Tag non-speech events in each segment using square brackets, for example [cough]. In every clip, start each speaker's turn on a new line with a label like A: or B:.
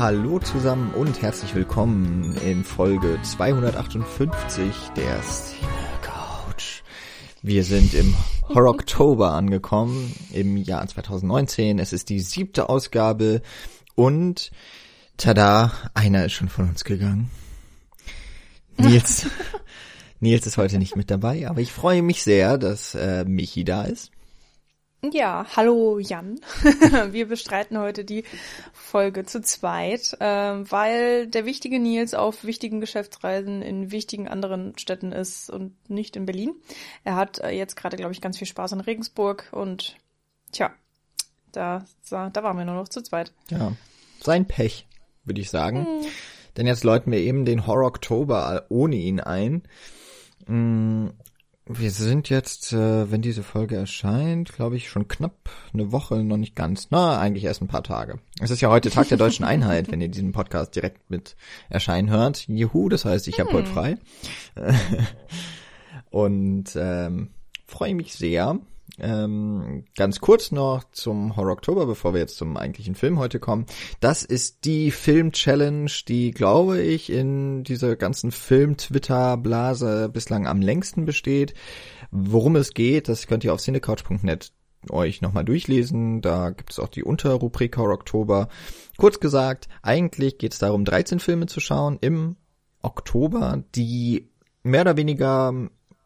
A: Hallo zusammen und herzlich willkommen in Folge 258 der Cine Couch. Wir sind im Horror-Oktober angekommen im Jahr 2019. Es ist die siebte Ausgabe und tada, einer ist schon von uns gegangen. Nils, [laughs] Nils ist heute nicht mit dabei, aber ich freue mich sehr, dass äh, Michi da ist.
B: Ja, hallo Jan. [laughs] Wir bestreiten heute die Folge zu zweit, äh, weil der wichtige Nils auf wichtigen Geschäftsreisen in wichtigen anderen Städten ist und nicht in Berlin. Er hat äh, jetzt gerade, glaube ich, ganz viel Spaß in Regensburg und tja, da, da waren wir nur noch zu zweit.
A: Ja, sein Pech, würde ich sagen. Hm. Denn jetzt läuten wir eben den Horror Oktober ohne ihn ein. Hm, wir sind jetzt, äh, wenn diese Folge erscheint, glaube ich, schon knapp eine Woche, noch nicht ganz. Na, eigentlich erst ein paar Tage. Es ist ja heute Tag der deutschen [laughs] Einheit, wenn ihr diesen Podcast direkt mit erscheinen hört. Juhu, das heißt, ich habe hm. heute frei. [laughs] Und ähm, freue mich sehr, ähm, ganz kurz noch zum Horror Oktober, bevor wir jetzt zum eigentlichen Film heute kommen. Das ist die Film-Challenge, die, glaube ich, in dieser ganzen Film-Twitter-Blase bislang am längsten besteht. Worum es geht, das könnt ihr auf cinecouch.net euch nochmal durchlesen. Da gibt es auch die Unterrubrik Horror Oktober. Kurz gesagt, eigentlich geht es darum, 13 Filme zu schauen im Oktober, die mehr oder weniger,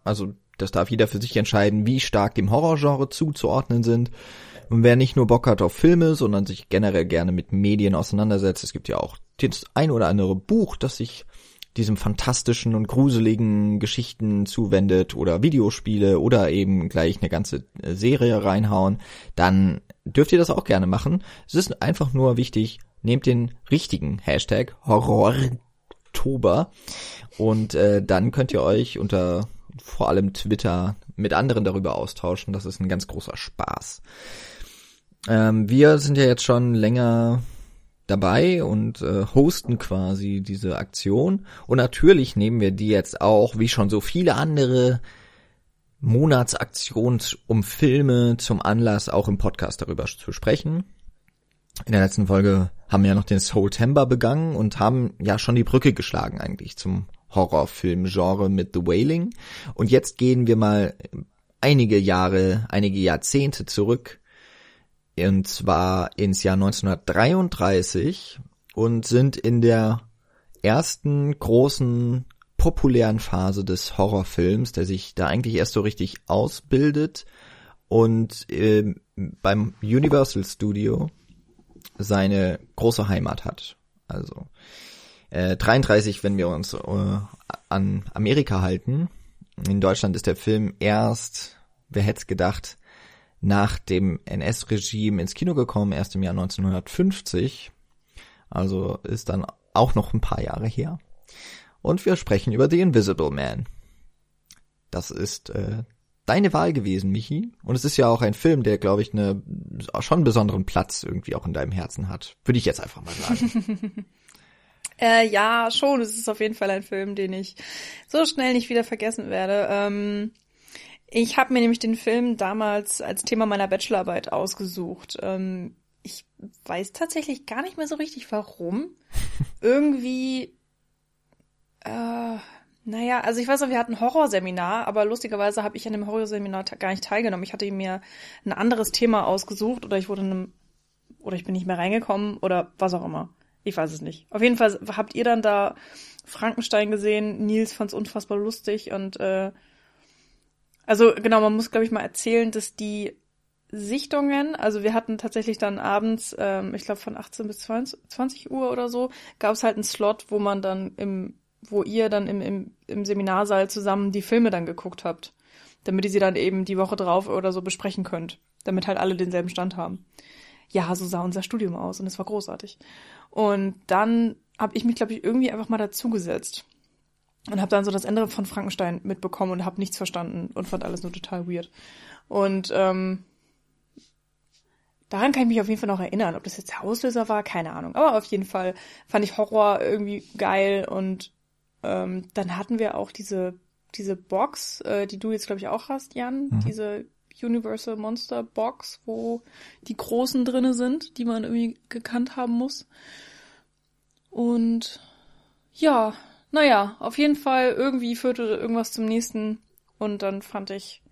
A: also das darf jeder für sich entscheiden, wie stark dem Horrorgenre zuzuordnen sind. Und wer nicht nur Bock hat auf Filme, sondern sich generell gerne mit Medien auseinandersetzt, es gibt ja auch das ein oder andere Buch, das sich diesem fantastischen und gruseligen Geschichten zuwendet oder Videospiele oder eben gleich eine ganze äh, Serie reinhauen, dann dürft ihr das auch gerne machen. Es ist einfach nur wichtig, nehmt den richtigen Hashtag Horrortober und äh, dann könnt ihr euch unter vor allem Twitter mit anderen darüber austauschen. Das ist ein ganz großer Spaß. Ähm, wir sind ja jetzt schon länger dabei und äh, hosten quasi diese Aktion. Und natürlich nehmen wir die jetzt auch, wie schon so viele andere Monatsaktionen um Filme zum Anlass, auch im Podcast darüber zu sprechen. In der letzten Folge haben wir ja noch den Soul Timber begangen und haben ja schon die Brücke geschlagen eigentlich zum Horrorfilmgenre mit The Wailing. Und jetzt gehen wir mal einige Jahre, einige Jahrzehnte zurück. Und zwar ins Jahr 1933 und sind in der ersten großen populären Phase des Horrorfilms, der sich da eigentlich erst so richtig ausbildet und äh, beim Universal Studio seine große Heimat hat. Also äh, 33, wenn wir uns äh, an Amerika halten. In Deutschland ist der Film erst, wer hätte gedacht, nach dem NS-Regime ins Kino gekommen, erst im Jahr 1950. Also ist dann auch noch ein paar Jahre her. Und wir sprechen über The Invisible Man. Das ist äh, deine Wahl gewesen, Michi. Und es ist ja auch ein Film, der, glaube ich, eine, schon einen besonderen Platz irgendwie auch in deinem Herzen hat. Würde ich jetzt einfach mal sagen. [laughs]
B: Äh, ja, schon. Es ist auf jeden Fall ein Film, den ich so schnell nicht wieder vergessen werde. Ähm, ich habe mir nämlich den Film damals als Thema meiner Bachelorarbeit ausgesucht. Ähm, ich weiß tatsächlich gar nicht mehr so richtig, warum. [laughs] Irgendwie, äh, naja, also ich weiß noch, wir hatten ein Horrorseminar, aber lustigerweise habe ich an dem Horrorseminar gar nicht teilgenommen. Ich hatte mir ein anderes Thema ausgesucht oder ich wurde in einem, oder ich bin nicht mehr reingekommen oder was auch immer. Ich weiß es nicht. Auf jeden Fall habt ihr dann da Frankenstein gesehen. Nils fand es unfassbar lustig und äh, also genau, man muss glaube ich mal erzählen, dass die Sichtungen, also wir hatten tatsächlich dann abends, ähm, ich glaube von 18 bis 20, 20 Uhr oder so, gab es halt einen Slot, wo man dann im, wo ihr dann im, im, im Seminarsaal zusammen die Filme dann geguckt habt, damit ihr sie dann eben die Woche drauf oder so besprechen könnt, damit halt alle denselben Stand haben. Ja, so sah unser Studium aus und es war großartig. Und dann habe ich mich, glaube ich, irgendwie einfach mal dazugesetzt und habe dann so das Ende von Frankenstein mitbekommen und habe nichts verstanden und fand alles nur total weird. Und ähm, daran kann ich mich auf jeden Fall noch erinnern. Ob das jetzt der Auslöser war, keine Ahnung. Aber auf jeden Fall fand ich Horror irgendwie geil und ähm, dann hatten wir auch diese diese Box, äh, die du jetzt glaube ich auch hast, Jan, mhm. diese Universal Monster Box, wo die großen drinne sind, die man irgendwie gekannt haben muss. Und ja, naja, auf jeden Fall irgendwie führte irgendwas zum nächsten und dann fand ich,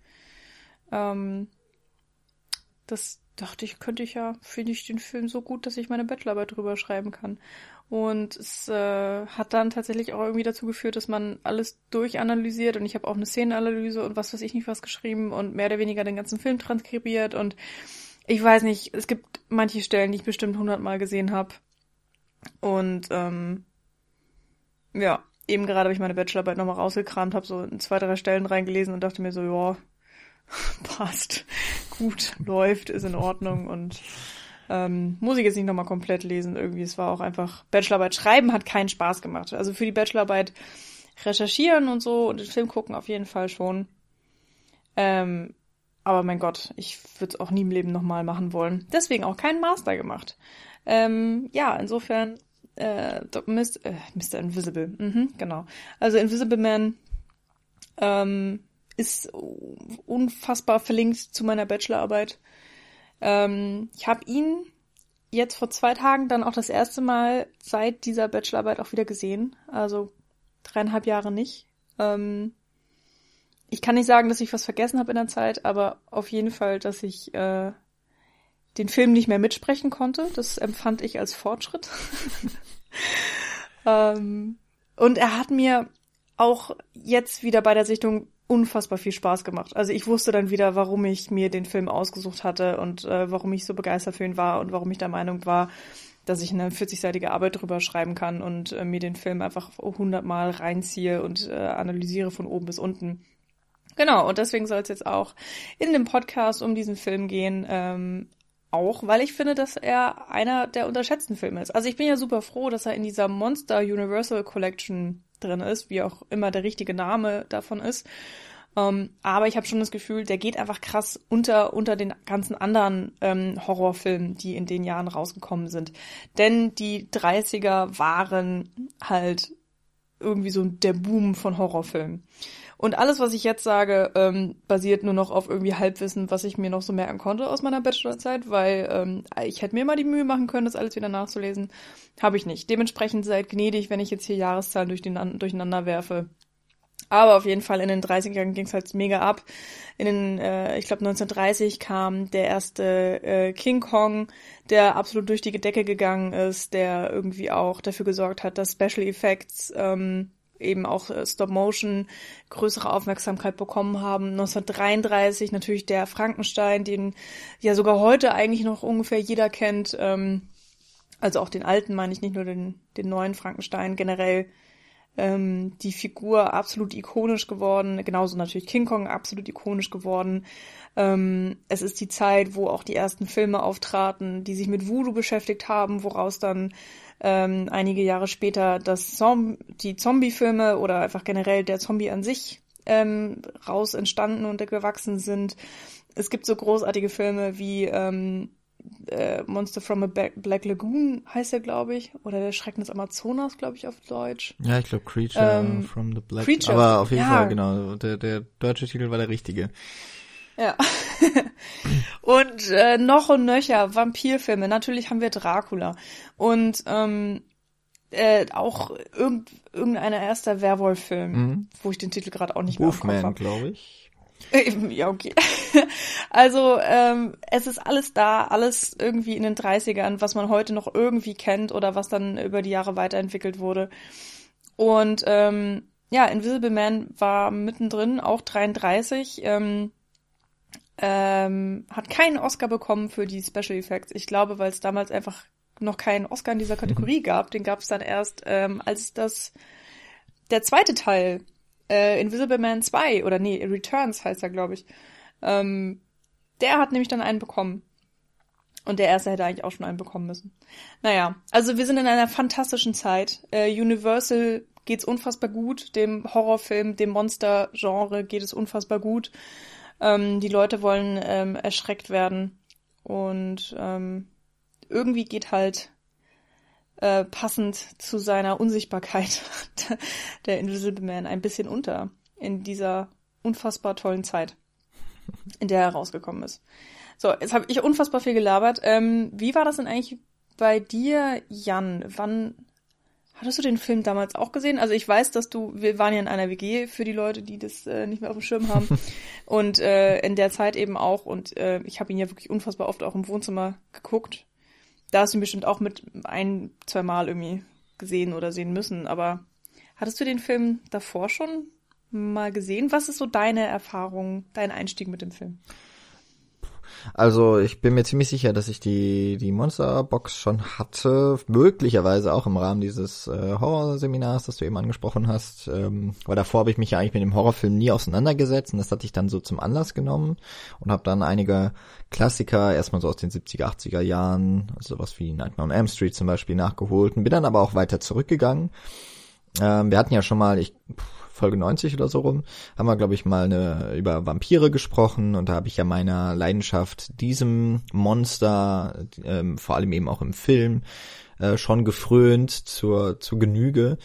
B: ähm, das dachte ich, könnte ich ja, finde ich den Film so gut, dass ich meine Bachelorarbeit drüber schreiben kann. Und es äh, hat dann tatsächlich auch irgendwie dazu geführt, dass man alles durchanalysiert und ich habe auch eine Szenenanalyse und was weiß ich nicht was geschrieben und mehr oder weniger den ganzen Film transkribiert und ich weiß nicht, es gibt manche Stellen, die ich bestimmt hundertmal gesehen habe. Und ähm, ja, eben gerade habe ich meine Bachelorarbeit nochmal rausgekramt, habe so in zwei, drei Stellen reingelesen und dachte mir so, ja, [laughs] passt, gut, läuft, ist in Ordnung und ähm, muss ich jetzt nicht nochmal komplett lesen. Irgendwie, es war auch einfach, Bachelorarbeit schreiben hat keinen Spaß gemacht. Also für die Bachelorarbeit recherchieren und so und den Film gucken auf jeden Fall schon. Ähm, aber mein Gott, ich würde es auch nie im Leben nochmal machen wollen. Deswegen auch keinen Master gemacht. Ähm, ja, insofern äh, Mist, äh, Mr. Invisible. Mhm, genau. Also Invisible Man ähm, ist unfassbar verlinkt zu meiner Bachelorarbeit. Ähm, ich habe ihn jetzt vor zwei Tagen dann auch das erste Mal seit dieser Bachelorarbeit auch wieder gesehen. Also dreieinhalb Jahre nicht. Ähm, ich kann nicht sagen, dass ich was vergessen habe in der Zeit, aber auf jeden Fall, dass ich äh, den Film nicht mehr mitsprechen konnte. Das empfand ich als Fortschritt. [laughs] ähm, und er hat mir auch jetzt wieder bei der Sichtung unfassbar viel Spaß gemacht. Also ich wusste dann wieder, warum ich mir den Film ausgesucht hatte und äh, warum ich so begeistert für ihn war und warum ich der Meinung war, dass ich eine 40-seitige Arbeit drüber schreiben kann und äh, mir den Film einfach hundertmal reinziehe und äh, analysiere von oben bis unten. Genau, und deswegen soll es jetzt auch in dem Podcast um diesen Film gehen. Ähm, auch, weil ich finde, dass er einer der unterschätzten Filme ist. Also ich bin ja super froh, dass er in dieser Monster Universal Collection drin ist, wie auch immer der richtige Name davon ist. Ähm, aber ich habe schon das Gefühl, der geht einfach krass unter unter den ganzen anderen ähm, Horrorfilmen, die in den Jahren rausgekommen sind. Denn die 30er waren halt irgendwie so der Boom von Horrorfilmen. Und alles, was ich jetzt sage, ähm, basiert nur noch auf irgendwie Halbwissen, was ich mir noch so merken konnte aus meiner Bachelorzeit, weil ähm, ich hätte mir mal die Mühe machen können, das alles wieder nachzulesen. Habe ich nicht. Dementsprechend seid gnädig, wenn ich jetzt hier Jahreszahlen durch den, durcheinander werfe. Aber auf jeden Fall in den 30ern ging es halt mega ab. In den, äh, ich glaube 1930 kam der erste äh, King Kong, der absolut durch die Decke gegangen ist, der irgendwie auch dafür gesorgt hat, dass Special Effects ähm, eben auch äh, Stop Motion größere Aufmerksamkeit bekommen haben. 1933 natürlich der Frankenstein, den ja sogar heute eigentlich noch ungefähr jeder kennt. Ähm, also auch den alten meine ich, nicht nur den, den neuen Frankenstein generell. Ähm, die Figur absolut ikonisch geworden, genauso natürlich King Kong absolut ikonisch geworden. Ähm, es ist die Zeit, wo auch die ersten Filme auftraten, die sich mit Voodoo beschäftigt haben, woraus dann ähm, einige Jahre später das Zom die Zombie-Filme oder einfach generell der Zombie an sich ähm, raus entstanden und gewachsen sind. Es gibt so großartige Filme wie ähm, äh, Monster from a Black Lagoon heißt er, glaube ich, oder der Schrecken des Amazonas, glaube ich, auf Deutsch.
A: Ja, ich glaube Creature ähm, from the Black. Creature. Aber auf jeden ja. Fall, genau, der, der deutsche Titel war der richtige.
B: Ja. [laughs] und äh, noch und nöcher Vampirfilme. Natürlich haben wir Dracula. Und ähm, äh, auch irgend, irgendeiner erster Werwolf-Film, mhm. wo ich den Titel gerade auch nicht
A: Wolfman, mehr Kopf glaube ich.
B: Ja, okay. [laughs] Also, ähm, es ist alles da, alles irgendwie in den 30ern, was man heute noch irgendwie kennt oder was dann über die Jahre weiterentwickelt wurde. Und ähm, ja, Invisible Man war mittendrin, auch 33. Ähm, ähm, hat keinen Oscar bekommen für die Special Effects. Ich glaube, weil es damals einfach noch keinen Oscar in dieser Kategorie mhm. gab. Den gab es dann erst, ähm, als das der zweite Teil, äh, Invisible Man 2, oder nee, Returns heißt er, glaube ich. Ähm, der hat nämlich dann einen bekommen. Und der erste hätte eigentlich auch schon einen bekommen müssen. Naja, also wir sind in einer fantastischen Zeit. Äh, Universal geht's unfassbar gut. Dem Horrorfilm, dem Monster-Genre geht es unfassbar gut. Ähm, die Leute wollen ähm, erschreckt werden. Und ähm, irgendwie geht halt äh, passend zu seiner Unsichtbarkeit [laughs] der Invisible Man ein bisschen unter in dieser unfassbar tollen Zeit, in der er rausgekommen ist. So, jetzt habe ich unfassbar viel gelabert. Ähm, wie war das denn eigentlich bei dir, Jan? Wann Hattest du den Film damals auch gesehen? Also ich weiß, dass du, wir waren ja in einer WG für die Leute, die das äh, nicht mehr auf dem Schirm haben. [laughs] und äh, in der Zeit eben auch. Und äh, ich habe ihn ja wirklich unfassbar oft auch im Wohnzimmer geguckt. Da hast du ihn bestimmt auch mit ein, zwei Mal irgendwie gesehen oder sehen müssen. Aber hattest du den Film davor schon mal gesehen? Was ist so deine Erfahrung, dein Einstieg mit dem Film?
A: Also ich bin mir ziemlich sicher, dass ich die, die Monsterbox schon hatte, möglicherweise auch im Rahmen dieses äh, Horrorseminars, das du eben angesprochen hast, ähm, weil davor habe ich mich ja eigentlich mit dem Horrorfilm nie auseinandergesetzt und das hatte ich dann so zum Anlass genommen und habe dann einige Klassiker erstmal so aus den 70er, 80er Jahren, also sowas wie Nightmare on Elm Street zum Beispiel nachgeholt und bin dann aber auch weiter zurückgegangen. Ähm, wir hatten ja schon mal, ich Folge 90 oder so rum, haben wir, glaube ich, mal eine, über Vampire gesprochen und da habe ich ja meiner Leidenschaft diesem Monster, ähm, vor allem eben auch im Film, äh, schon gefrönt zur, zur Genüge.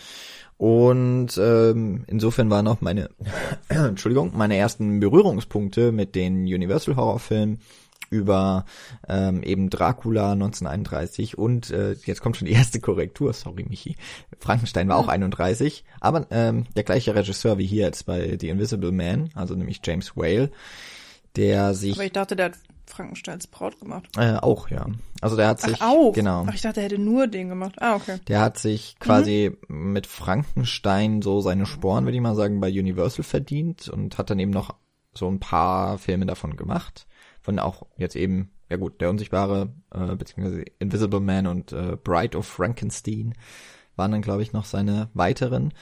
A: Und ähm, insofern waren auch meine, [clears throat] Entschuldigung, meine ersten Berührungspunkte mit den Universal Horrorfilmen über ähm, eben Dracula 1931 und äh, jetzt kommt schon die erste Korrektur, sorry Michi. Frankenstein war auch 31, aber ähm, der gleiche Regisseur wie hier jetzt bei The Invisible Man, also nämlich James Whale, der sich.
B: Aber ich dachte, der hat Frankensteins Braut gemacht.
A: Äh, auch, ja. Also der hat sich.
B: Ach, auch.
A: Genau.
B: Ach, ich dachte, er hätte nur den gemacht. Ah, okay.
A: Der hat sich quasi mhm. mit Frankenstein so seine Sporen, würde ich mal sagen, bei Universal verdient und hat dann eben noch so ein paar Filme davon gemacht von auch jetzt eben, ja gut, der Unsichtbare, äh, beziehungsweise Invisible Man und äh, Bride of Frankenstein waren dann, glaube ich, noch seine weiteren.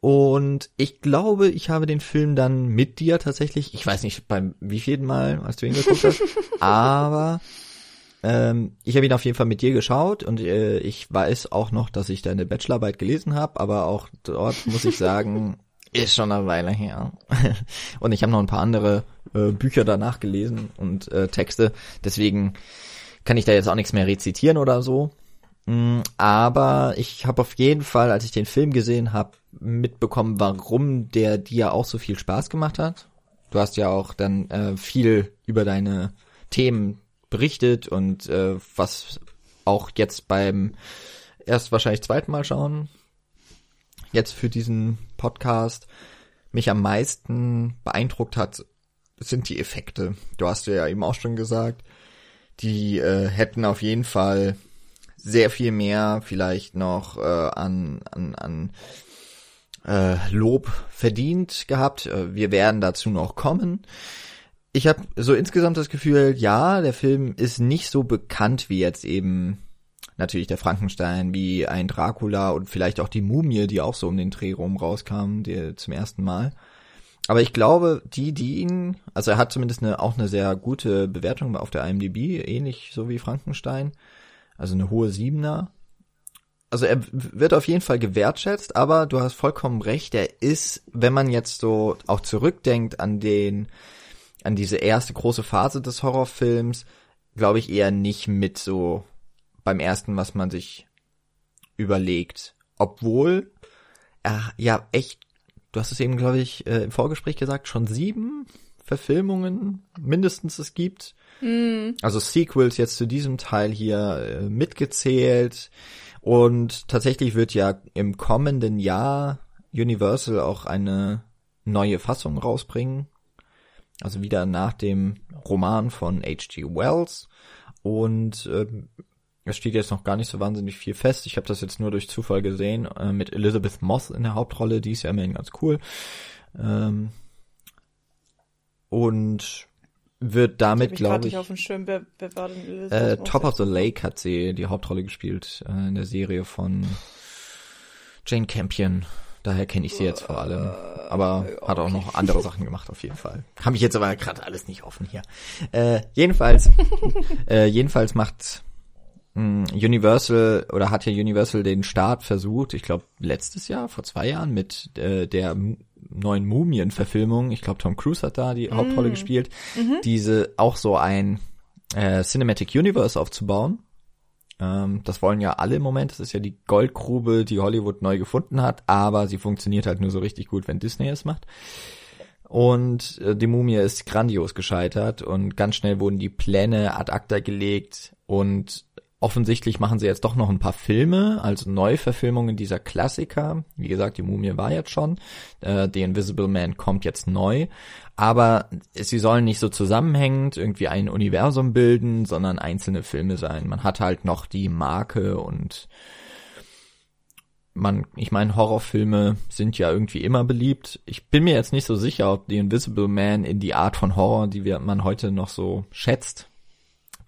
A: Und ich glaube, ich habe den Film dann mit dir tatsächlich, ich weiß nicht beim wievielten Mal, als du ihn geguckt hast, [laughs] aber ähm, ich habe ihn auf jeden Fall mit dir geschaut und äh, ich weiß auch noch, dass ich deine Bachelorarbeit gelesen habe, aber auch dort muss ich sagen, [laughs] ist schon eine Weile her. [laughs] und ich habe noch ein paar andere äh, Bücher danach gelesen und äh, Texte. Deswegen kann ich da jetzt auch nichts mehr rezitieren oder so. Mm, aber ich habe auf jeden Fall, als ich den Film gesehen habe, mitbekommen, warum der dir auch so viel Spaß gemacht hat. Du hast ja auch dann äh, viel über deine Themen berichtet und äh, was auch jetzt beim erst wahrscheinlich zweiten Mal schauen, jetzt für diesen Podcast mich am meisten beeindruckt hat, sind die Effekte. Du hast ja eben auch schon gesagt, die äh, hätten auf jeden Fall sehr viel mehr vielleicht noch äh, an, an, an äh, Lob verdient gehabt. Äh, wir werden dazu noch kommen. Ich habe so insgesamt das Gefühl, ja, der Film ist nicht so bekannt wie jetzt eben natürlich der Frankenstein, wie ein Dracula und vielleicht auch die Mumie, die auch so um den Dreh rum rauskam, die zum ersten Mal. Aber ich glaube, die, die ihn, also er hat zumindest eine, auch eine sehr gute Bewertung auf der IMDb, ähnlich so wie Frankenstein. Also eine hohe Siebener. Also er wird auf jeden Fall gewertschätzt, aber du hast vollkommen recht, er ist, wenn man jetzt so auch zurückdenkt an den, an diese erste große Phase des Horrorfilms, glaube ich eher nicht mit so beim ersten, was man sich überlegt. Obwohl er ja echt du hast es eben, glaube ich, äh, im Vorgespräch gesagt, schon sieben Verfilmungen mindestens es gibt. Mm. Also Sequels jetzt zu diesem Teil hier äh, mitgezählt. Und tatsächlich wird ja im kommenden Jahr Universal auch eine neue Fassung rausbringen. Also wieder nach dem Roman von H.G. Wells. Und äh, es steht jetzt noch gar nicht so wahnsinnig viel fest. Ich habe das jetzt nur durch Zufall gesehen äh, mit Elizabeth Moss in der Hauptrolle. Die ist ja immerhin ganz cool. Ähm, und wird damit, glaube ich,
B: glaub ich war denn
A: äh, Top of the Lake hat sie die Hauptrolle gespielt äh, in der Serie von Jane Campion. Daher kenne ich sie jetzt vor allem. Aber okay. hat auch noch andere Sachen gemacht auf jeden Fall. Habe ich jetzt aber gerade alles nicht offen hier. Äh, jedenfalls, [laughs] äh, jedenfalls macht Universal oder hat ja Universal den Start versucht, ich glaube letztes Jahr, vor zwei Jahren, mit äh, der neuen Mumien-Verfilmung. Ich glaube, Tom Cruise hat da die mm. Hauptrolle gespielt. Mhm. Diese auch so ein äh, Cinematic Universe aufzubauen. Ähm, das wollen ja alle im Moment. Das ist ja die Goldgrube, die Hollywood neu gefunden hat, aber sie funktioniert halt nur so richtig gut, wenn Disney es macht. Und äh, die Mumie ist grandios gescheitert und ganz schnell wurden die Pläne ad acta gelegt und offensichtlich machen sie jetzt doch noch ein paar Filme, also Neuverfilmungen dieser Klassiker. Wie gesagt, die Mumie war jetzt schon. Äh, The Invisible Man kommt jetzt neu. Aber sie sollen nicht so zusammenhängend irgendwie ein Universum bilden, sondern einzelne Filme sein. Man hat halt noch die Marke und man, ich meine, Horrorfilme sind ja irgendwie immer beliebt. Ich bin mir jetzt nicht so sicher, ob The Invisible Man in die Art von Horror, die wir, man heute noch so schätzt,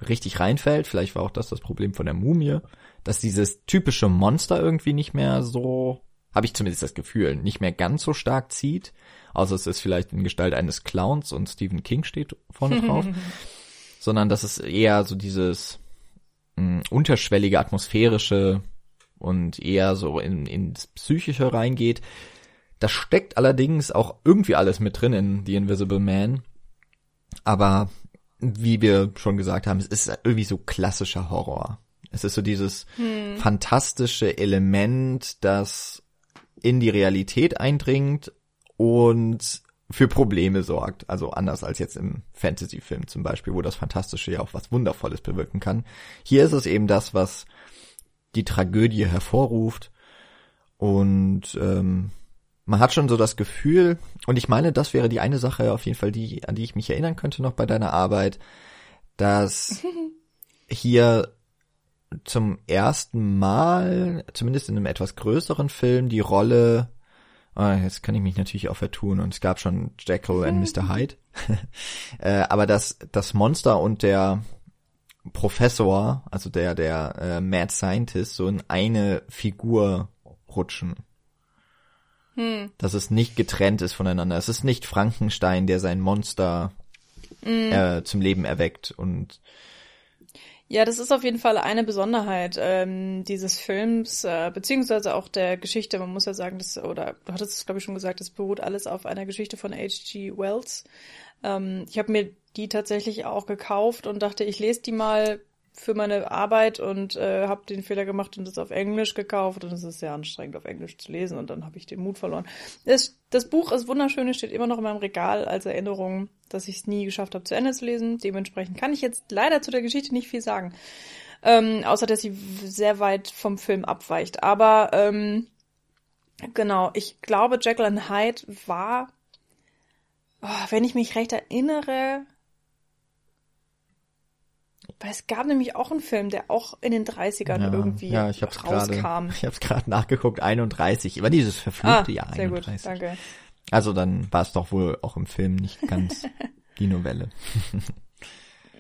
A: richtig reinfällt. Vielleicht war auch das das Problem von der Mumie, dass dieses typische Monster irgendwie nicht mehr so, habe ich zumindest das Gefühl, nicht mehr ganz so stark zieht. Außer es ist vielleicht in Gestalt eines Clowns und Stephen King steht vorne drauf. [laughs] sondern dass es eher so dieses mh, unterschwellige, atmosphärische und eher so in, ins Psychische reingeht. Das steckt allerdings auch irgendwie alles mit drin in The Invisible Man. Aber wie wir schon gesagt haben, es ist irgendwie so klassischer Horror. Es ist so dieses hm. fantastische Element, das in die Realität eindringt und für Probleme sorgt. Also anders als jetzt im Fantasy-Film zum Beispiel, wo das Fantastische ja auch was Wundervolles bewirken kann. Hier ist es eben das, was die Tragödie hervorruft. Und ähm, man hat schon so das Gefühl, und ich meine, das wäre die eine Sache auf jeden Fall, die, an die ich mich erinnern könnte noch bei deiner Arbeit, dass [laughs] hier zum ersten Mal, zumindest in einem etwas größeren Film, die Rolle, oh, jetzt kann ich mich natürlich auch vertun, und es gab schon Jekyll und [laughs] Mr. Hyde, [laughs] äh, aber dass das Monster und der Professor, also der, der äh, Mad Scientist, so in eine Figur rutschen. Hm. Dass es nicht getrennt ist voneinander. Es ist nicht Frankenstein, der sein Monster hm. äh, zum Leben erweckt und
B: ja, das ist auf jeden Fall eine Besonderheit ähm, dieses Films, äh, beziehungsweise auch der Geschichte. Man muss ja sagen, das, oder du hattest es, glaube ich, schon gesagt, das beruht alles auf einer Geschichte von H.G. Wells. Ähm, ich habe mir die tatsächlich auch gekauft und dachte, ich lese die mal für meine Arbeit und äh, habe den Fehler gemacht und es auf Englisch gekauft und es ist sehr anstrengend auf Englisch zu lesen und dann habe ich den Mut verloren. Das, das Buch ist wunderschön, es steht immer noch in meinem Regal als Erinnerung, dass ich es nie geschafft habe zu Ende zu lesen. Dementsprechend kann ich jetzt leider zu der Geschichte nicht viel sagen, ähm, außer dass sie sehr weit vom Film abweicht. Aber ähm, genau, ich glaube, Jacqueline Hyde war oh, wenn ich mich recht erinnere, weil es gab nämlich auch einen Film, der auch in den 30ern ja, irgendwie ja, ich hab's rauskam.
A: Grade, [laughs] ich habe es gerade nachgeguckt, 31. War dieses verfluchte ah, Jahr sehr 31. Gut, danke. Also dann war es doch wohl auch im Film nicht ganz [laughs] die Novelle.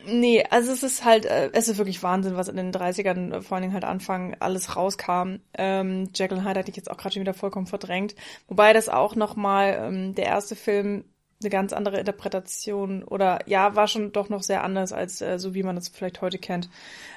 B: nee, also es ist halt, äh, es ist wirklich Wahnsinn, was in den 30ern äh, vor allen Dingen halt Anfang alles rauskam. Ähm, Jekyll Hyde hatte ich jetzt auch gerade schon wieder vollkommen verdrängt. Wobei das auch nochmal ähm, der erste Film eine ganz andere Interpretation oder ja, war schon doch noch sehr anders als äh, so wie man das vielleicht heute kennt.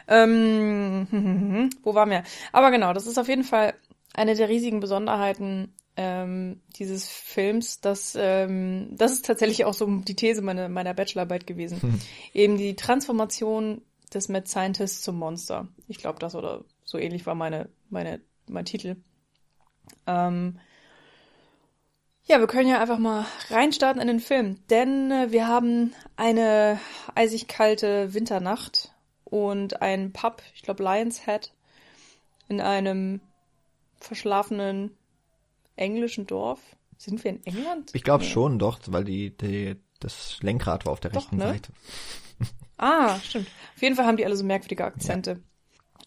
B: Ähm, [laughs] wo waren wir? Aber genau, das ist auf jeden Fall eine der riesigen Besonderheiten ähm, dieses Films. Dass, ähm, das ist tatsächlich auch so die These meiner, meiner Bachelorarbeit gewesen. Hm. Eben die Transformation des Mad Scientist zum Monster. Ich glaube, das oder so ähnlich war meine, meine, mein Titel. Ähm, ja, wir können ja einfach mal reinstarten in den Film, denn äh, wir haben eine eisig kalte Winternacht und ein Pub, ich glaube Lion's Head, in einem verschlafenen englischen Dorf. Sind wir in England?
A: Ich glaube schon, doch, weil die, die, das Lenkrad war auf der doch, rechten ne? Seite. [laughs]
B: Ah, stimmt. Auf jeden Fall haben die alle so merkwürdige Akzente. Ja.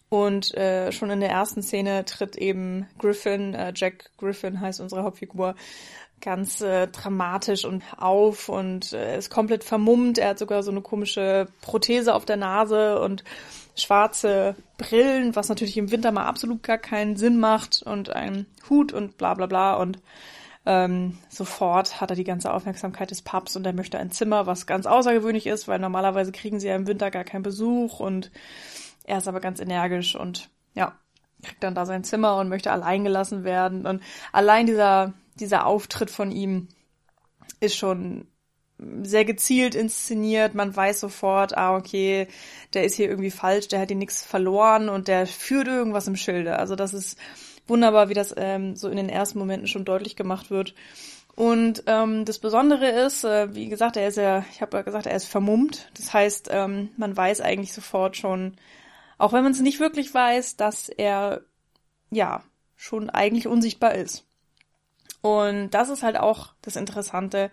B: Und äh, schon in der ersten Szene tritt eben Griffin, äh, Jack Griffin heißt unsere Hauptfigur, ganz äh, dramatisch und auf und äh, ist komplett vermummt. Er hat sogar so eine komische Prothese auf der Nase und schwarze Brillen, was natürlich im Winter mal absolut gar keinen Sinn macht und einen Hut und bla bla bla und ähm, sofort hat er die ganze Aufmerksamkeit des Pubs und er möchte ein Zimmer, was ganz außergewöhnlich ist, weil normalerweise kriegen sie ja im Winter gar keinen Besuch und er ist aber ganz energisch und ja, kriegt dann da sein Zimmer und möchte allein gelassen werden und allein dieser dieser Auftritt von ihm ist schon sehr gezielt inszeniert. Man weiß sofort, ah, okay, der ist hier irgendwie falsch, der hat hier nichts verloren und der führt irgendwas im Schilde. Also das ist wunderbar, wie das ähm, so in den ersten Momenten schon deutlich gemacht wird. Und ähm, das Besondere ist, äh, wie gesagt, er ist ja, ich habe ja gesagt, er ist vermummt. Das heißt, ähm, man weiß eigentlich sofort schon, Auch wenn man es nicht wirklich weiß, dass er ja schon eigentlich unsichtbar ist. Und das ist halt auch das Interessante.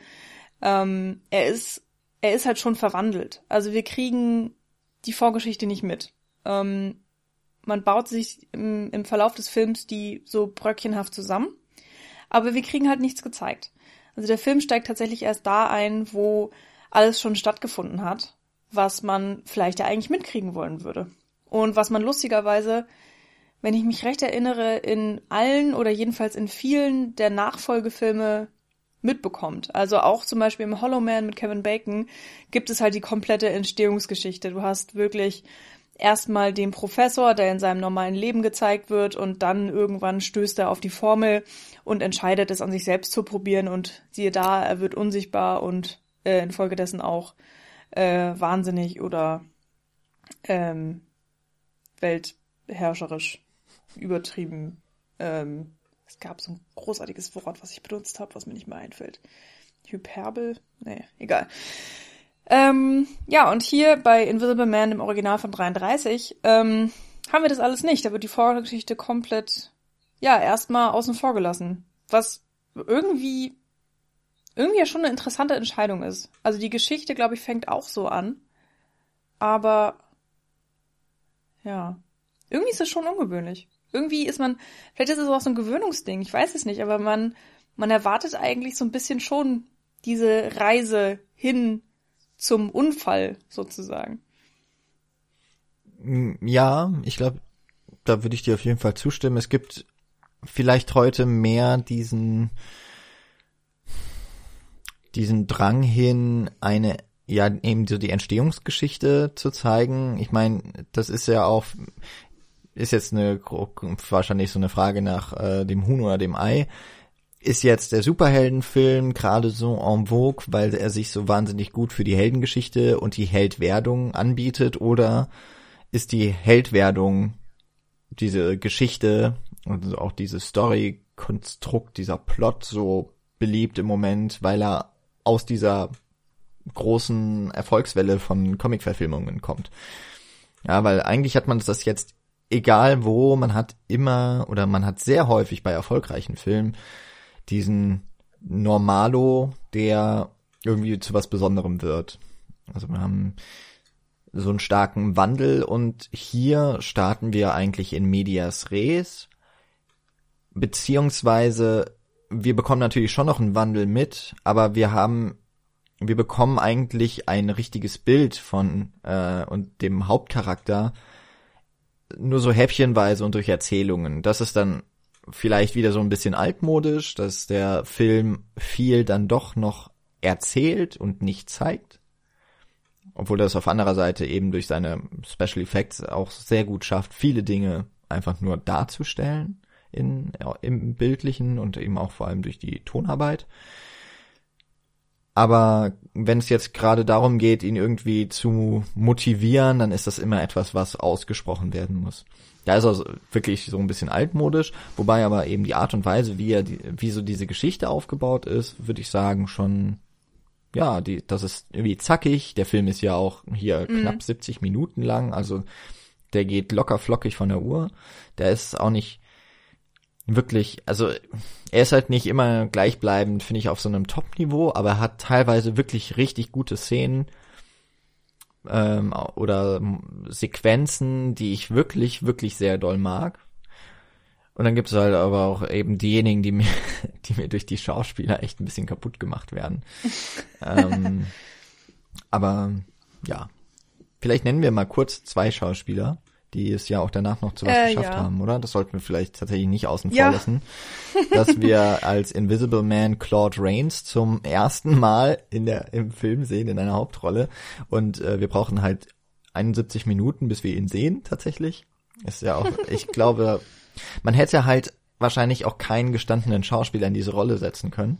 B: Ähm, er ist, er ist halt schon verwandelt. Also wir kriegen die Vorgeschichte nicht mit. Ähm, man baut sich im, im Verlauf des Films die so bröckchenhaft zusammen, aber wir kriegen halt nichts gezeigt. Also der Film steigt tatsächlich erst da ein, wo alles schon stattgefunden hat, was man vielleicht ja eigentlich mitkriegen wollen würde. Und was man lustigerweise wenn ich mich recht erinnere, in allen oder jedenfalls in vielen der Nachfolgefilme mitbekommt. Also auch zum Beispiel im Hollow Man mit Kevin Bacon gibt es halt die komplette Entstehungsgeschichte. Du hast wirklich erstmal den Professor, der in seinem normalen Leben gezeigt wird und dann irgendwann stößt er auf die Formel und entscheidet es an sich selbst zu probieren und siehe da, er wird unsichtbar und äh, infolgedessen auch äh, wahnsinnig oder ähm, weltherrscherisch übertrieben. Ähm, es gab so ein großartiges Wort, was ich benutzt habe, was mir nicht mehr einfällt. Hyperbel? Nee, egal. Ähm, ja, und hier bei Invisible Man im Original von 33 ähm, haben wir das alles nicht. Da wird die Vorgeschichte komplett, ja, erstmal außen vor gelassen. Was irgendwie, irgendwie ja schon eine interessante Entscheidung ist. Also die Geschichte, glaube ich, fängt auch so an. Aber, ja, irgendwie ist es schon ungewöhnlich irgendwie ist man, vielleicht ist es auch so ein Gewöhnungsding, ich weiß es nicht, aber man, man erwartet eigentlich so ein bisschen schon diese Reise hin zum Unfall sozusagen.
A: Mm, ja, ich glaube, da würde ich dir auf jeden Fall zustimmen. Es gibt vielleicht heute mehr diesen, diesen Drang hin, eine, ja, eben so die Entstehungsgeschichte zu zeigen. Ich meine, das ist ja auch ist jetzt eine wahrscheinlich so eine Frage nach äh, dem Huhn oder dem Ei. Ist jetzt der Superheldenfilm gerade so en vogue, weil er sich so wahnsinnig gut für die Heldengeschichte und die Heldwerdung anbietet oder ist die Heldwerdung diese Geschichte und auch dieses Story-Konstrukt, dieser Plot so beliebt im Moment, weil er aus dieser großen Erfolgswelle von Comic-Verfilmungen kommt. Ja, weil eigentlich hat man das jetzt egal wo, man hat immer oder man hat sehr häufig bei erfolgreichen Filmen diesen Normalo, der irgendwie zu was Besonderem wird. Also wir haben so einen starken Wandel und hier starten wir eigentlich in Medias Res, beziehungsweise wir bekommen natürlich schon noch einen Wandel mit, aber wir haben, wir bekommen eigentlich ein richtiges Bild von äh, und dem Hauptcharakter nur so häppchenweise und durch Erzählungen. Das ist dann vielleicht wieder so ein bisschen altmodisch, dass der Film viel dann doch noch erzählt und nicht zeigt. Obwohl das auf anderer Seite eben durch seine Special Effects auch sehr gut schafft, viele Dinge einfach nur darzustellen in, im Bildlichen und eben auch vor allem durch die Tonarbeit. Aber wenn es jetzt gerade darum geht, ihn irgendwie zu motivieren, dann ist das immer etwas, was ausgesprochen werden muss. Da ist er wirklich so ein bisschen altmodisch, wobei aber eben die Art und Weise, wie er, die, wie so diese Geschichte aufgebaut ist, würde ich sagen, schon, ja, die, das ist irgendwie zackig. Der Film ist ja auch hier mhm. knapp 70 Minuten lang, also der geht locker flockig von der Uhr. Der ist auch nicht, wirklich, also er ist halt nicht immer gleichbleibend, finde ich, auf so einem Top-Niveau, aber er hat teilweise wirklich richtig gute Szenen ähm, oder Sequenzen, die ich wirklich, wirklich sehr doll mag. Und dann gibt es halt aber auch eben diejenigen, die mir, [laughs] die mir durch die Schauspieler echt ein bisschen kaputt gemacht werden. ähm, [laughs] aber ja, vielleicht nennen wir mal kurz zwei Schauspieler die es ja auch danach noch zu was äh, geschafft ja. haben, oder? Das sollten wir vielleicht tatsächlich nicht außen vor ja. lassen. dass wir als Invisible Man Claude Rains zum ersten Mal in der, im Film sehen, in einer Hauptrolle. Und äh, wir brauchen halt 71 Minuten, bis wir ihn sehen, tatsächlich. Ist ja auch, ich glaube, man hätte halt wahrscheinlich auch keinen gestandenen Schauspieler in diese Rolle setzen können.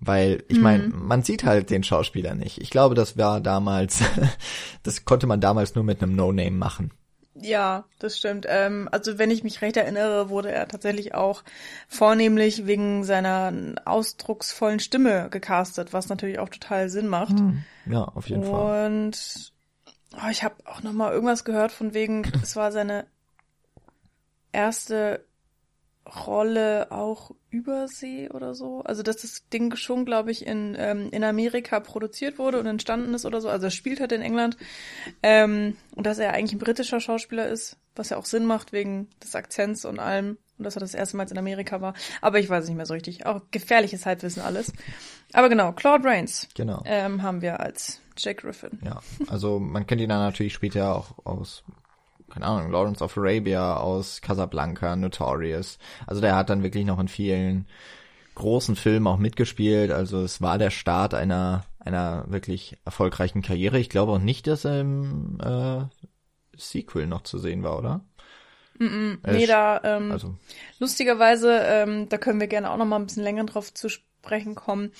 A: Weil, ich meine, mhm. man sieht halt den Schauspieler nicht. Ich glaube, das war damals, [laughs] das konnte man damals nur mit einem No-Name machen.
B: Ja, das stimmt. Ähm, also wenn ich mich recht erinnere, wurde er tatsächlich auch vornehmlich wegen seiner ausdrucksvollen Stimme gecastet, was natürlich auch total Sinn macht.
A: Mhm. Ja, auf jeden
B: Und
A: Fall.
B: Und Oh, ich habe auch noch mal irgendwas gehört von wegen, [clears throat] es war seine erste Rolle auch Übersee oder so. Also dass das Ding schon, glaube ich, in, ähm, in Amerika produziert wurde und entstanden ist oder so. Also er spielt halt in England. Ähm, und dass er eigentlich ein britischer Schauspieler ist, was ja auch Sinn macht wegen des Akzents und allem. Und dass er das erste Mal in Amerika war. Aber ich weiß nicht mehr so richtig. Auch gefährliches Halbwissen alles. Aber genau, Claude Rains
A: Genau.
B: ähm, haben wir als Jack Griffin.
A: Ja, also man kennt ihn dann natürlich später auch aus, keine Ahnung, Lawrence of Arabia, aus Casablanca, Notorious. Also der hat dann wirklich noch in vielen großen Filmen auch mitgespielt. Also es war der Start einer einer wirklich erfolgreichen Karriere. Ich glaube auch nicht, dass er im äh, Sequel noch zu sehen war, oder? Er
B: Nee,
A: ist-
B: da, ähm,
A: Also
B: lustigerweise, ähm, da können wir gerne auch noch mal ein bisschen länger drauf zu sprechen kommen,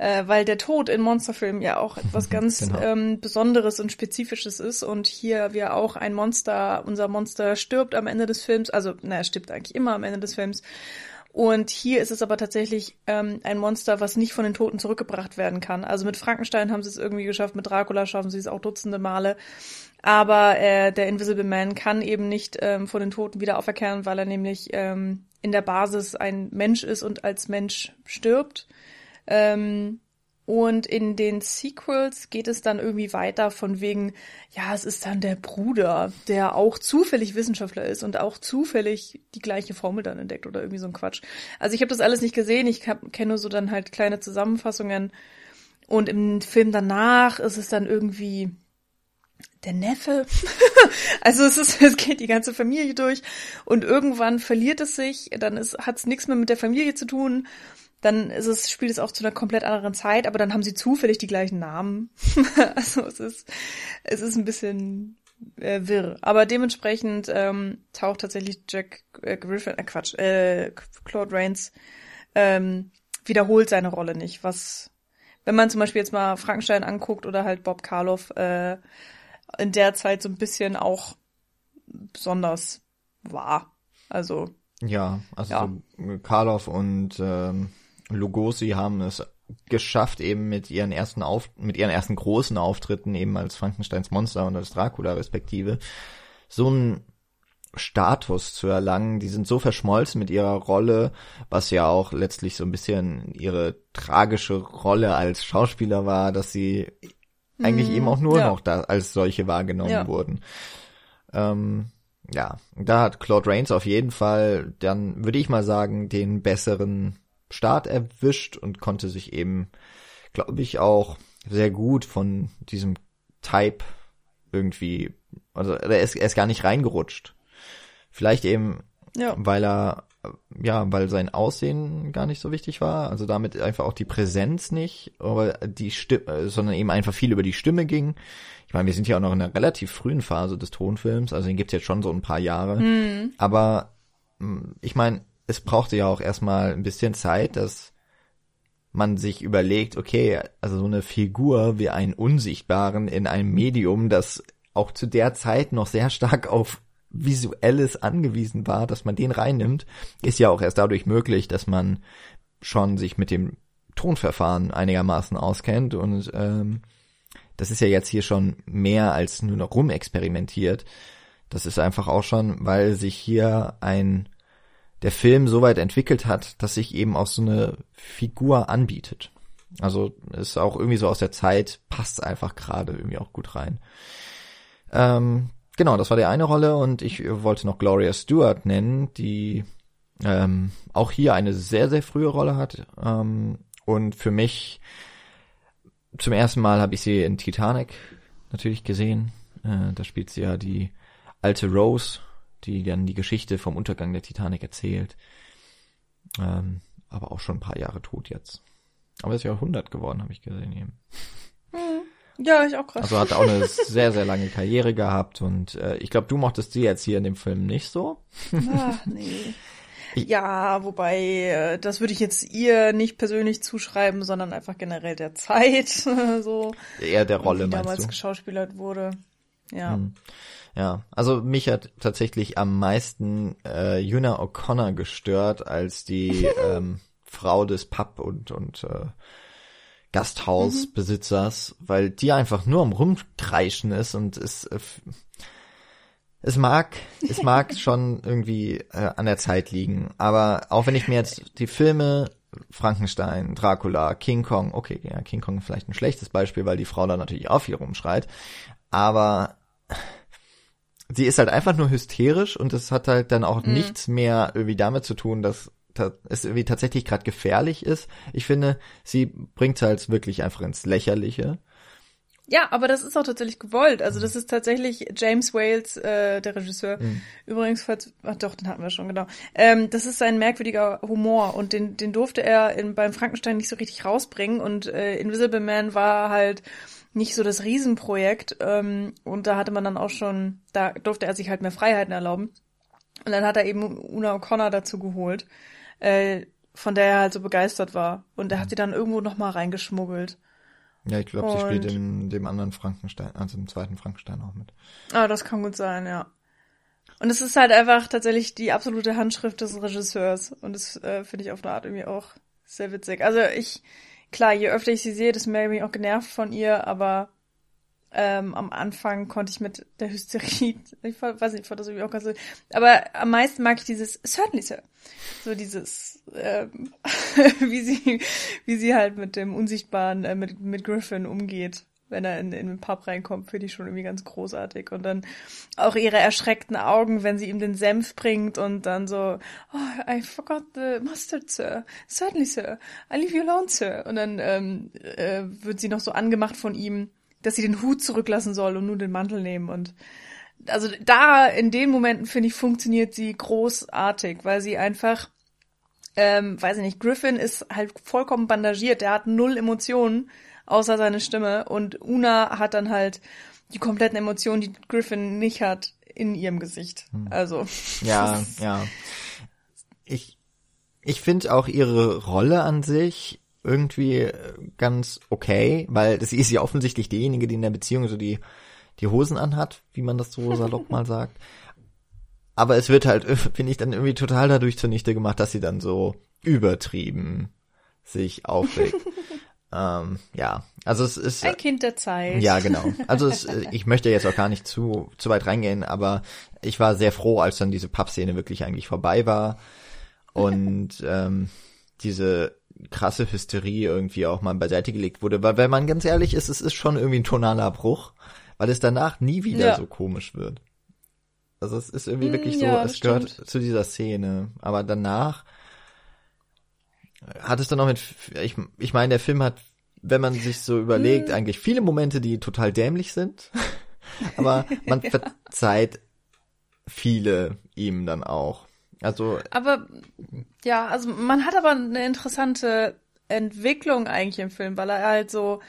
B: äh, weil der Tod in Monsterfilmen ja auch etwas ganz
A: Genau.
B: ähm, Besonderes und Spezifisches ist und hier wir auch ein Monster, unser Monster stirbt am Ende des Films, also naja, stirbt eigentlich immer am Ende des Films. Und hier ist es aber tatsächlich ähm, ein Monster, was nicht von den Toten zurückgebracht werden kann. Also mit Frankenstein haben sie es irgendwie geschafft, mit Dracula schaffen sie es auch dutzende Male. Aber äh, der Invisible Man kann eben nicht ähm, von den Toten wieder auferkehren, weil er nämlich ähm, in der Basis ein Mensch ist und als Mensch stirbt. Ähm, und in den Sequels geht es dann irgendwie weiter von wegen, ja, es ist dann der Bruder, der auch zufällig Wissenschaftler ist und auch zufällig die gleiche Formel dann entdeckt oder irgendwie so ein Quatsch. Also ich habe das alles nicht gesehen, ich kenne so dann halt kleine Zusammenfassungen. Und im Film danach ist es dann irgendwie der Neffe. [laughs] also es ist, es geht die ganze Familie durch und irgendwann verliert es sich, dann ist, hat es nichts mehr mit der Familie zu tun. Dann ist es, spielt es auch zu einer komplett anderen Zeit, aber dann haben sie zufällig die gleichen Namen. [laughs] also es ist, es ist ein bisschen äh, wirr. Aber dementsprechend ähm, taucht tatsächlich Jack äh, Griffin, äh, Quatsch, äh, Claude Rains ähm, wiederholt seine Rolle nicht, was wenn man zum Beispiel jetzt mal Frankenstein anguckt oder halt Bob Karloff, äh, in der Zeit so ein bisschen auch besonders war. Also,
A: Ja, also
B: Ja.
A: so Karloff und ähm, Lugosi haben es geschafft, eben mit ihren ersten Auf mit ihren ersten großen Auftritten, eben als Frankensteins Monster und als Dracula respektive, so einen Status zu erlangen. Die sind so verschmolzen mit ihrer Rolle, was ja auch letztlich so ein bisschen ihre tragische Rolle als Schauspieler war, dass sie eigentlich eben auch nur
B: ja.
A: noch da als solche wahrgenommen
B: Ja.
A: wurden. Ähm, ja, da hat Claude Rains auf jeden Fall dann, würde ich mal sagen, den besseren Start erwischt und konnte sich eben, glaube ich, auch sehr gut von diesem Type irgendwie, also er ist, er ist gar nicht reingerutscht. Vielleicht eben,
B: ja.
A: weil er, ja, weil sein Aussehen gar nicht so wichtig war, also damit einfach auch die Präsenz nicht, aber die Stimme, sondern eben einfach viel über die Stimme ging. Ich meine, wir sind ja auch noch in einer relativ frühen Phase des Tonfilms, also den gibt's jetzt schon so ein paar Jahre. Aber mh, ich meine, es brauchte ja auch erstmal ein bisschen Zeit, dass man sich überlegt, okay, also so eine Figur wie einen Unsichtbaren in einem Medium, das auch zu der Zeit noch sehr stark auf Visuelles angewiesen war, dass man den reinnimmt, ist ja auch erst dadurch möglich, dass man schon sich mit dem Tonverfahren einigermaßen auskennt und ähm, das ist ja jetzt hier schon mehr als nur noch rumexperimentiert. Das ist einfach auch schon, weil sich hier ein der Film so weit entwickelt hat, dass sich eben auch so eine Figur anbietet. Also ist auch irgendwie so aus der Zeit, passt einfach gerade irgendwie auch gut rein. Ähm, genau, das war die eine Rolle und ich wollte noch Gloria Stewart nennen, die ähm, auch hier eine sehr, sehr frühe Rolle hat. Ähm, und für mich zum ersten Mal habe ich sie in Titanic natürlich gesehen. Äh, da spielt sie ja die alte Rose, die dann die Geschichte vom Untergang der Titanic erzählt. Ähm, aber auch schon ein paar Jahre tot jetzt. Aber ist ja 100 geworden, habe ich gesehen eben.
B: Ja, ich auch gerade.
A: Also hat auch eine sehr, sehr lange Karriere gehabt und äh, ich glaube, du mochtest sie jetzt hier in dem Film nicht so.
B: Ach, nee. Ja, wobei, äh, das würde ich jetzt ihr nicht persönlich zuschreiben, sondern einfach generell der Zeit, [laughs] so.
A: Eher der Rolle,
B: wie
A: meinst
B: damals
A: du?
B: geschauspielert wurde. Ja.
A: Hm. Ja, also mich hat tatsächlich am meisten äh, Yuna O'Connor gestört als die [laughs] ähm, Frau des Pub und und äh, Gasthausbesitzers, mhm. weil die einfach nur am rumkreischen ist und es äh, es mag es mag [laughs] schon irgendwie äh, an der Zeit liegen, aber auch wenn ich mir jetzt die Filme Frankenstein, Dracula, King Kong, okay, ja, King Kong vielleicht ein schlechtes Beispiel, weil die Frau da natürlich auch viel rumschreit, aber sie ist halt einfach nur hysterisch und es hat halt dann auch mhm. nichts mehr irgendwie damit zu tun, dass es irgendwie tatsächlich gerade gefährlich ist. Ich finde, sie bringt halt wirklich einfach ins Lächerliche.
B: Ja, aber das ist auch tatsächlich gewollt. Also das ist tatsächlich James Wales, äh, der Regisseur. Mhm. Übrigens, falls, ach doch, den hatten wir schon, genau. Ähm, das ist sein merkwürdiger Humor und den, den durfte er in, beim Frankenstein nicht so richtig rausbringen und äh, Invisible Man war halt nicht so das Riesenprojekt ähm, und da hatte man dann auch schon, da durfte er sich halt mehr Freiheiten erlauben. Und dann hat er eben Una O'Connor dazu geholt, äh, von der er halt so begeistert war. Und er hat sie dann irgendwo noch mal reingeschmuggelt.
A: Ja, ich glaube, sie spielt in dem anderen Frankenstein, also im zweiten Frankenstein auch mit.
B: Ah, das kann gut sein, ja. Und es ist halt einfach tatsächlich die absolute Handschrift des Regisseurs. Und das äh, finde ich auf eine Art irgendwie auch sehr witzig. Also ich, klar, je öfter ich sie sehe, desto mehr bin ich auch genervt von ihr, aber ähm, am Anfang konnte ich mit der Hysterie, [laughs] ich weiß nicht, ich fand das irgendwie auch ganz so, aber am meisten mag ich dieses Certainly Sir. So dieses, ähm, [laughs] wie sie, wie sie halt mit dem Unsichtbaren, äh, mit, mit Griffin umgeht, wenn er in, in den Pub reinkommt, finde ich schon irgendwie ganz großartig. Und dann auch ihre erschreckten Augen, wenn sie ihm den Senf bringt und dann so, oh, I forgot the mustard, sir. Certainly, sir. I leave you alone, sir. Und dann ähm, äh, wird sie noch so angemacht von ihm, dass sie den Hut zurücklassen soll und nur den Mantel nehmen und also da in den Momenten finde ich funktioniert sie großartig, weil sie einfach ähm, weiß ich nicht, Griffin ist halt vollkommen bandagiert, der hat null Emotionen außer seine Stimme und Una hat dann halt die kompletten Emotionen, die Griffin nicht hat in ihrem Gesicht. Hm. Also
A: ja, [laughs] ja. Ich ich finde auch ihre Rolle an sich irgendwie äh, ganz okay, weil sie ist ja offensichtlich diejenige, die in der Beziehung so die, die Hosen anhat, wie man das so [laughs] salopp mal sagt. Aber es wird halt, [laughs] finde ich, dann irgendwie total dadurch zunichte gemacht, dass sie dann so übertrieben sich aufregt. Ähm, ja, also es ist.
B: Ein Kind der Zeit.
A: Ja, genau. [laughs] Also es, äh, ich möchte jetzt auch gar nicht zu, zu weit reingehen, aber ich war sehr froh, als dann diese Pappszene wirklich eigentlich vorbei war. Und [laughs] ähm, diese krasse Hysterie irgendwie auch mal beiseite gelegt wurde. Weil wenn man ganz ehrlich ist, es ist schon irgendwie ein tonaler Bruch, weil es danach nie wieder ja. so komisch wird. Also es ist irgendwie wirklich so, ja, es stimmt. gehört zu dieser Szene. Aber danach hat es dann auch mit, ich, ich meine, der Film hat, wenn man sich so überlegt, hm. eigentlich viele Momente, die total dämlich sind. [laughs] aber man verzeiht viele ihm dann auch. Also.
B: Aber ja, also man hat aber eine interessante Entwicklung eigentlich im Film, weil er halt so,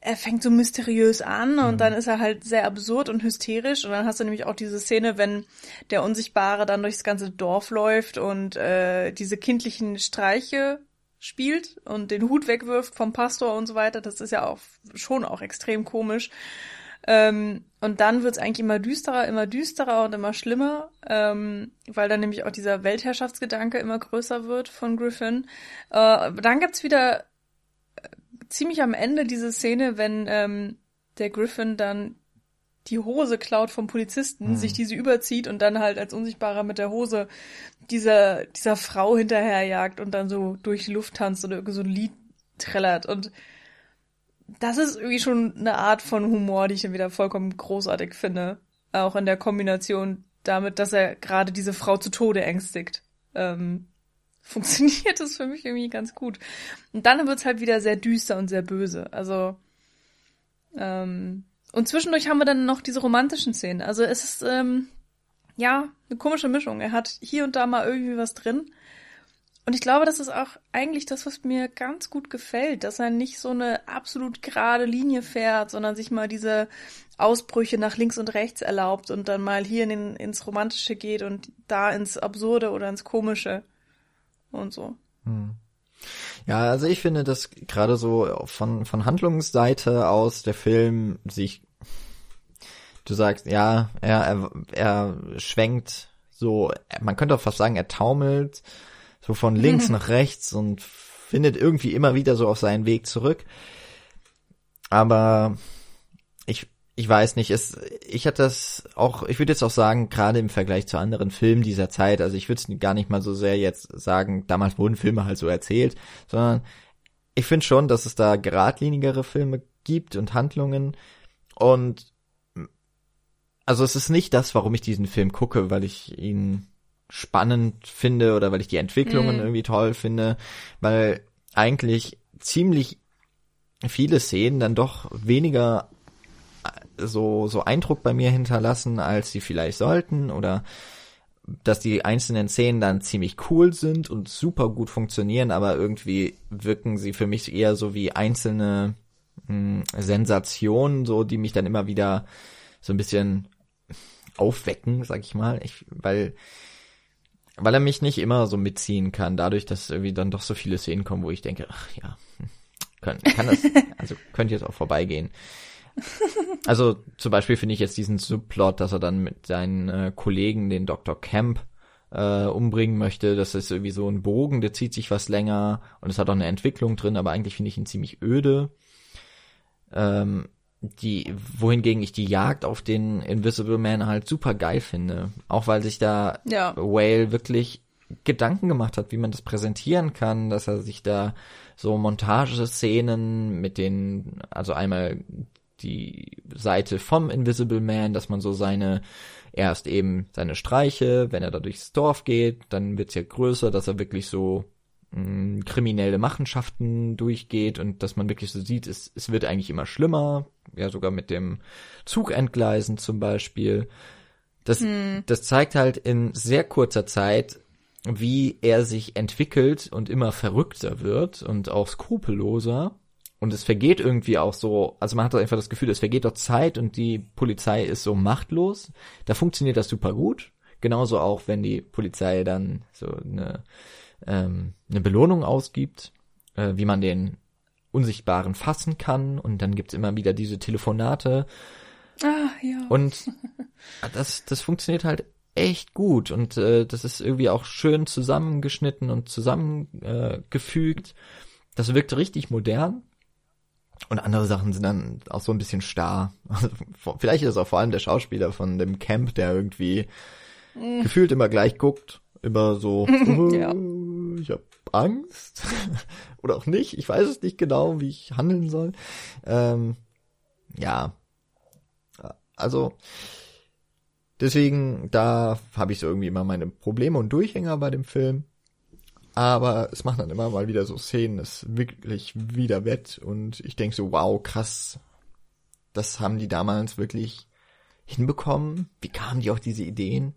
B: er fängt so mysteriös an und mhm. dann ist er halt sehr absurd und hysterisch und dann hast du nämlich auch diese Szene, wenn der Unsichtbare dann durchs ganze Dorf läuft und äh, diese kindlichen Streiche spielt und den Hut wegwirft vom Pastor und so weiter. Das ist ja auch schon auch extrem komisch. Ähm, und dann wird's eigentlich immer düsterer, immer düsterer und immer schlimmer, ähm, weil dann nämlich auch dieser Weltherrschaftsgedanke immer größer wird von Griffin. Äh, dann gibt's wieder äh, ziemlich am Ende diese Szene, wenn ähm, der Griffin dann die Hose klaut vom Polizisten, mhm. sich diese überzieht und dann halt als Unsichtbarer mit der Hose dieser, dieser Frau hinterherjagt und dann so durch die Luft tanzt oder so ein Lied trällert und das ist irgendwie schon eine Art von Humor, die ich dann wieder vollkommen großartig finde. Auch in der Kombination damit, dass er gerade diese Frau zu Tode ängstigt. Ähm, [laughs] funktioniert das für mich irgendwie ganz gut. Und dann wird's halt wieder sehr düster und sehr böse. Also, ähm, und zwischendurch haben wir dann noch diese romantischen Szenen. Also es ist, ähm, ja, eine komische Mischung. Er hat hier und da mal irgendwie was drin. Und ich glaube, das ist auch eigentlich das, was mir ganz gut gefällt, dass er nicht so eine absolut gerade Linie fährt, sondern sich mal diese Ausbrüche nach links und rechts erlaubt und dann mal hier in den, ins Romantische geht und da ins Absurde oder ins Komische und so. Hm.
A: Ja, also ich finde, dass gerade so von, von Handlungsseite aus der Film sich, du sagst, ja, er, er, er schwenkt so, man könnte auch fast sagen, er taumelt so von [laughs] links nach rechts und findet irgendwie immer wieder so auf seinen Weg zurück. aber ich ich weiß nicht, es, ich hatte das auch, ich würde jetzt auch sagen, gerade im Vergleich zu anderen Filmen dieser Zeit, also ich würde es gar nicht mal so sehr jetzt sagen, damals wurden Filme halt so erzählt, sondern ich finde schon, dass es da geradlinigere Filme gibt und Handlungen und also es ist nicht das, warum ich diesen Film gucke, weil ich ihn spannend finde oder weil ich die Entwicklungen mm. irgendwie toll finde, weil eigentlich ziemlich viele Szenen dann doch weniger so, so Eindruck bei mir hinterlassen, als sie vielleicht sollten oder dass die einzelnen Szenen dann ziemlich cool sind und super gut funktionieren, aber irgendwie wirken sie für mich eher so wie einzelne mh, hm, Sensationen, so die mich dann immer wieder so ein bisschen aufwecken, sag ich mal, ich, weil weil er mich nicht immer so mitziehen kann, dadurch, dass irgendwie dann doch so viele Szenen kommen, wo ich denke, ach ja, kann, kann das, [laughs] also könnte jetzt auch vorbeigehen. Also zum Beispiel finde ich jetzt diesen Subplot, dass er dann mit seinen äh, Kollegen, den Dr. Camp, äh, umbringen möchte. Das ist irgendwie so ein Bogen, der zieht sich was länger und es hat auch eine Entwicklung drin, aber eigentlich finde ich ihn ziemlich öde. Ähm, die, wohingegen ich die Jagd auf den Invisible Man halt super geil finde. Auch weil sich da ja. Whale wirklich Gedanken gemacht hat, wie man das präsentieren kann, dass er sich da so Montageszenen mit den, also einmal die Seite vom Invisible Man, dass man so seine, erst eben seine Streiche, wenn er da durchs Dorf geht, dann wird's ja größer, dass er wirklich so mh, mm, kriminelle Machenschaften durchgeht und dass man wirklich so sieht, es, es wird eigentlich immer schlimmer, ja sogar mit dem Zugentgleisen zum Beispiel. Das, hm. das zeigt halt in sehr kurzer Zeit, wie er sich entwickelt und immer verrückter wird und auch skrupelloser und es vergeht irgendwie auch so, also man hat einfach das Gefühl, es vergeht doch Zeit und die Polizei ist so machtlos. Da funktioniert das super gut. Genauso auch, wenn die Polizei dann so eine, ähm, eine Belohnung ausgibt, äh, wie man den Unsichtbaren fassen kann. Und dann gibt's immer wieder diese Telefonate.
B: Ah, ja.
A: Und [laughs] das, das funktioniert halt echt gut. Und äh, das ist irgendwie auch schön zusammengeschnitten und zusammengefügt. Äh, das wirkt richtig modern. Und andere Sachen sind dann auch so ein bisschen starr. Also, vielleicht ist es auch vor allem der Schauspieler von dem Camp, der irgendwie mm. gefühlt immer gleich guckt. Immer so, [laughs] ja. Ich hab Angst. [laughs] Oder auch nicht. Ich weiß es nicht genau, wie ich handeln soll. Ähm, ja. Also, deswegen, da habe ich so irgendwie immer meine Probleme und Durchhänger bei dem Film aber es macht dann immer mal wieder so Szenen, es wirklich wieder wett und ich denk so, wow, krass, das haben die damals wirklich hinbekommen. Wie kamen die auf diese Ideen?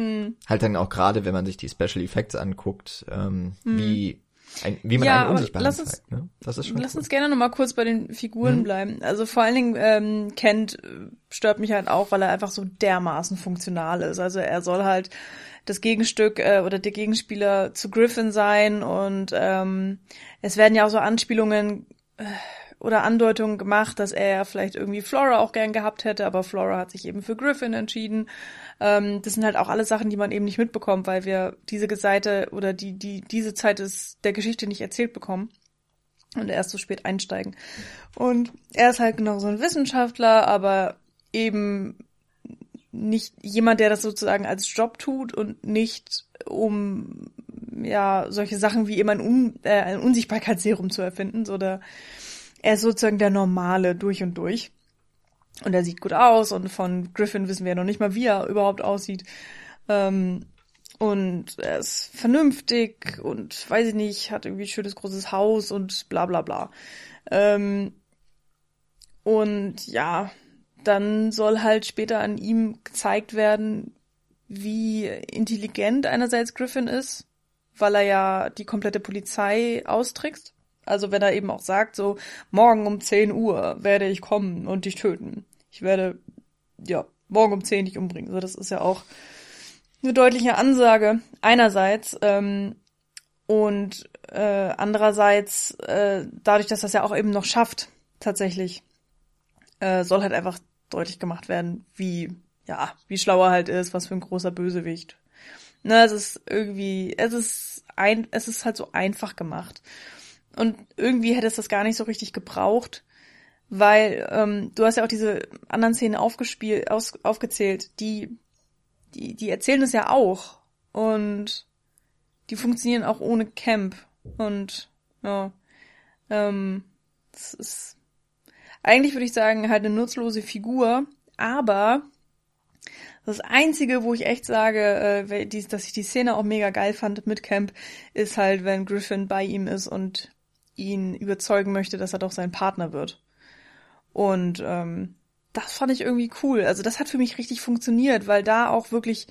A: Mhm. Halt dann auch gerade, wenn man sich die Special Effects anguckt, ähm, mhm. wie ein, wie man ja, einen Unsichtbaren lass uns, zeigt, ne?
B: Das ist schon Lass cool. uns gerne noch mal kurz bei den Figuren mhm. bleiben. Also vor allen Dingen ähm, Kent äh, stört mich halt auch, weil er einfach so dermaßen funktional ist. Also er soll halt das Gegenstück äh, oder der Gegenspieler zu Griffin sein und ähm, es werden ja auch so Anspielungen äh, oder Andeutungen gemacht, dass er vielleicht irgendwie Flora auch gern gehabt hätte, aber Flora hat sich eben für Griffin entschieden. Ähm, das sind halt auch alle Sachen, die man eben nicht mitbekommt, weil wir diese Seite oder die, die, diese Zeit des, der Geschichte nicht erzählt bekommen und erst so spät einsteigen. Und er ist halt genau so ein Wissenschaftler, aber eben nicht jemand, der das sozusagen als Job tut und nicht um ja solche Sachen wie immer ein, Un äh, ein Unsichtbarkeitsserum zu erfinden, so er ist sozusagen der normale durch und durch. Und er sieht gut aus und von Griffin wissen wir ja noch nicht mal, wie er überhaupt aussieht. Ähm, und er ist vernünftig und weiß ich nicht, hat irgendwie ein schönes großes Haus und bla bla bla. Ähm, und ja, dann soll halt später an ihm gezeigt werden, wie intelligent einerseits Griffin ist, weil er ja die komplette Polizei austrickst. Also wenn er eben auch sagt, so, morgen um 10 Uhr werde ich kommen und dich töten. Ich werde, ja, morgen um 10 dich umbringen. So, das ist ja auch eine deutliche Ansage einerseits. Ähm, und äh, andererseits, äh, dadurch, dass das ja auch eben noch schafft, tatsächlich, äh, soll halt einfach deutlich gemacht werden, wie, ja, wie schlau er halt ist, was für ein großer Bösewicht. Ne, es ist irgendwie, es ist ein, es ist halt so einfach gemacht. Und irgendwie hätte es das gar nicht so richtig gebraucht, weil ähm, du hast ja auch diese anderen Szenen aufgespielt, aus, aufgezählt, die, die, die erzählen es ja auch. Und die funktionieren auch ohne Camp. Und ja, ähm, es ist eigentlich würde ich sagen halt eine nutzlose Figur, aber das Einzige, wo ich echt sage, äh, dass ich die Szene auch mega geil fand mit Camp, ist halt, wenn Griffin bei ihm ist und ihn überzeugen möchte, dass er doch sein Partner wird. Und ähm, das fand ich irgendwie cool. Also das hat für mich richtig funktioniert, weil da auch wirklich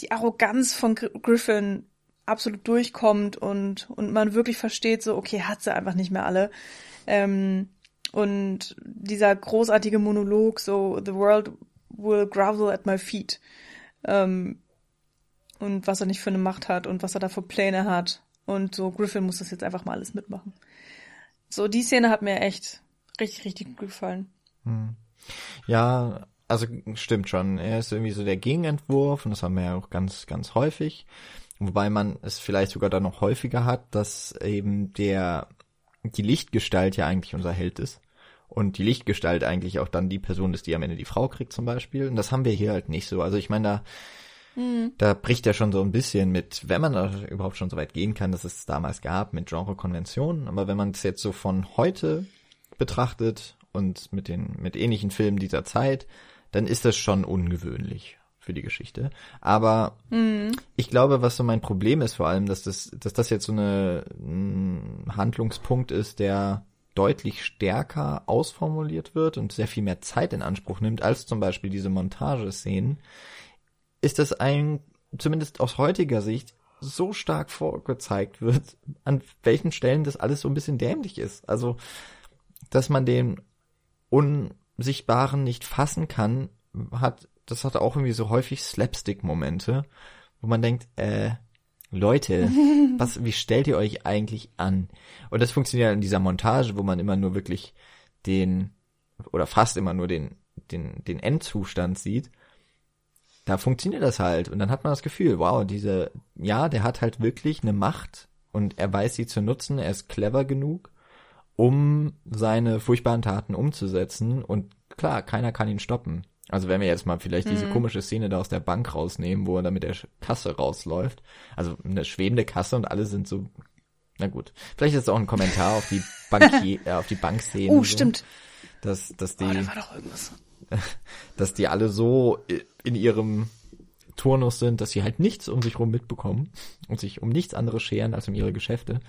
B: die Arroganz von Griffin absolut durchkommt und, und man wirklich versteht, so, okay, hat sie einfach nicht mehr alle. Ähm, und dieser großartige Monolog, so, the world will grovel at my feet. Ähm, und was er nicht für eine Macht hat und was er da für Pläne hat. Und so, Griffin muss das jetzt einfach mal alles mitmachen. So, die Szene hat mir echt richtig, richtig gut gefallen. Hm.
A: Ja, also stimmt schon. Er ist irgendwie so der Gegenentwurf und das haben wir ja auch ganz, ganz häufig. Wobei man es vielleicht sogar dann noch häufiger hat, dass eben der, die Lichtgestalt ja eigentlich unser Held ist und die Lichtgestalt eigentlich auch dann die Person ist, die am Ende die Frau kriegt zum Beispiel. Und das haben wir hier halt nicht so. Also ich meine, da, mhm. da bricht er schon so ein bisschen mit, wenn man da überhaupt schon so weit gehen kann, dass es damals gab mit Genrekonventionen. Aber wenn man es jetzt so von heute betrachtet und mit den, mit ähnlichen Filmen dieser Zeit, dann ist das schon ungewöhnlich für die Geschichte. Aber mhm. ich glaube, was so mein Problem ist vor allem, dass das, dass das jetzt so eine, ein Handlungspunkt ist, der deutlich stärker ausformuliert wird und sehr viel mehr Zeit in Anspruch nimmt als zum Beispiel diese Montageszenen, ist das ein, zumindest aus heutiger Sicht, so stark vorgezeigt wird, an welchen Stellen das alles so ein bisschen dämlich ist. Also, dass man den Unsichtbaren nicht fassen kann, hat, das hat auch irgendwie so häufig Slapstick-Momente, wo man denkt, äh, Leute, [laughs] was, wie stellt ihr euch eigentlich an? Und das funktioniert in dieser Montage, wo man immer nur wirklich den, oder fast immer nur den, den, den Endzustand sieht. Da funktioniert das halt. Und dann hat man das Gefühl, wow, diese, ja, der hat halt wirklich eine Macht und er weiß sie zu nutzen, er ist clever genug, um seine furchtbaren Taten umzusetzen und klar, keiner kann ihn stoppen. Also wenn wir jetzt mal vielleicht diese mhm. komische Szene da aus der Bank rausnehmen, wo er da mit der Kasse rausläuft. Also eine schwebende Kasse und alle sind so, na gut. Vielleicht ist es auch ein Kommentar auf die Bankier, [laughs] äh, auf die Bankszene.
B: Oh, so, stimmt.
A: Dass, dass die, oh, da war doch irgendwas. [laughs] dass die alle so in ihrem Turnus sind, dass sie halt nichts um sich rum mitbekommen und sich um nichts anderes scheren als um ihre Geschäfte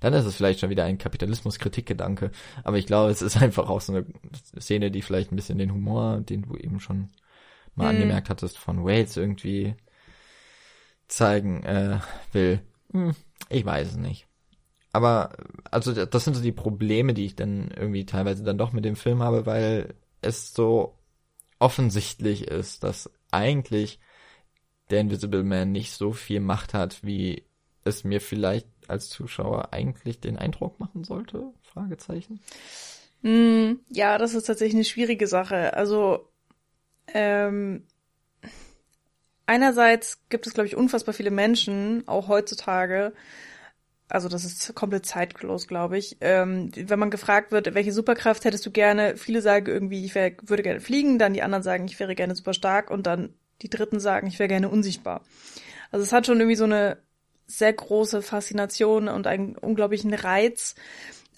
A: dann ist es vielleicht schon wieder ein Kapitalismus-Kritikgedanke. Aber ich glaube, es ist einfach auch so eine Szene, die vielleicht ein bisschen den Humor, den du eben schon mal mhm. angemerkt hattest, von Wales irgendwie zeigen äh, will. Hm, ich weiß es nicht. Aber also das sind so die Probleme, die ich dann irgendwie teilweise dann doch mit dem Film habe, weil es so offensichtlich ist, dass eigentlich der Invisible Man nicht so viel Macht hat, wie es mir vielleicht als Zuschauer eigentlich den Eindruck machen sollte? Fragezeichen.
B: Mm, ja, das ist tatsächlich eine schwierige Sache. Also ähm, einerseits gibt es, glaube ich, unfassbar viele Menschen, auch heutzutage, also das ist komplett zeitlos, glaube ich. Ähm, wenn man gefragt wird, welche Superkraft hättest du gerne, viele sagen irgendwie, ich wär, würde gerne fliegen, dann die anderen sagen, ich wäre gerne super stark und dann die Dritten sagen, ich wäre gerne unsichtbar. Also es hat schon irgendwie so eine sehr große Faszination und einen unglaublichen Reiz,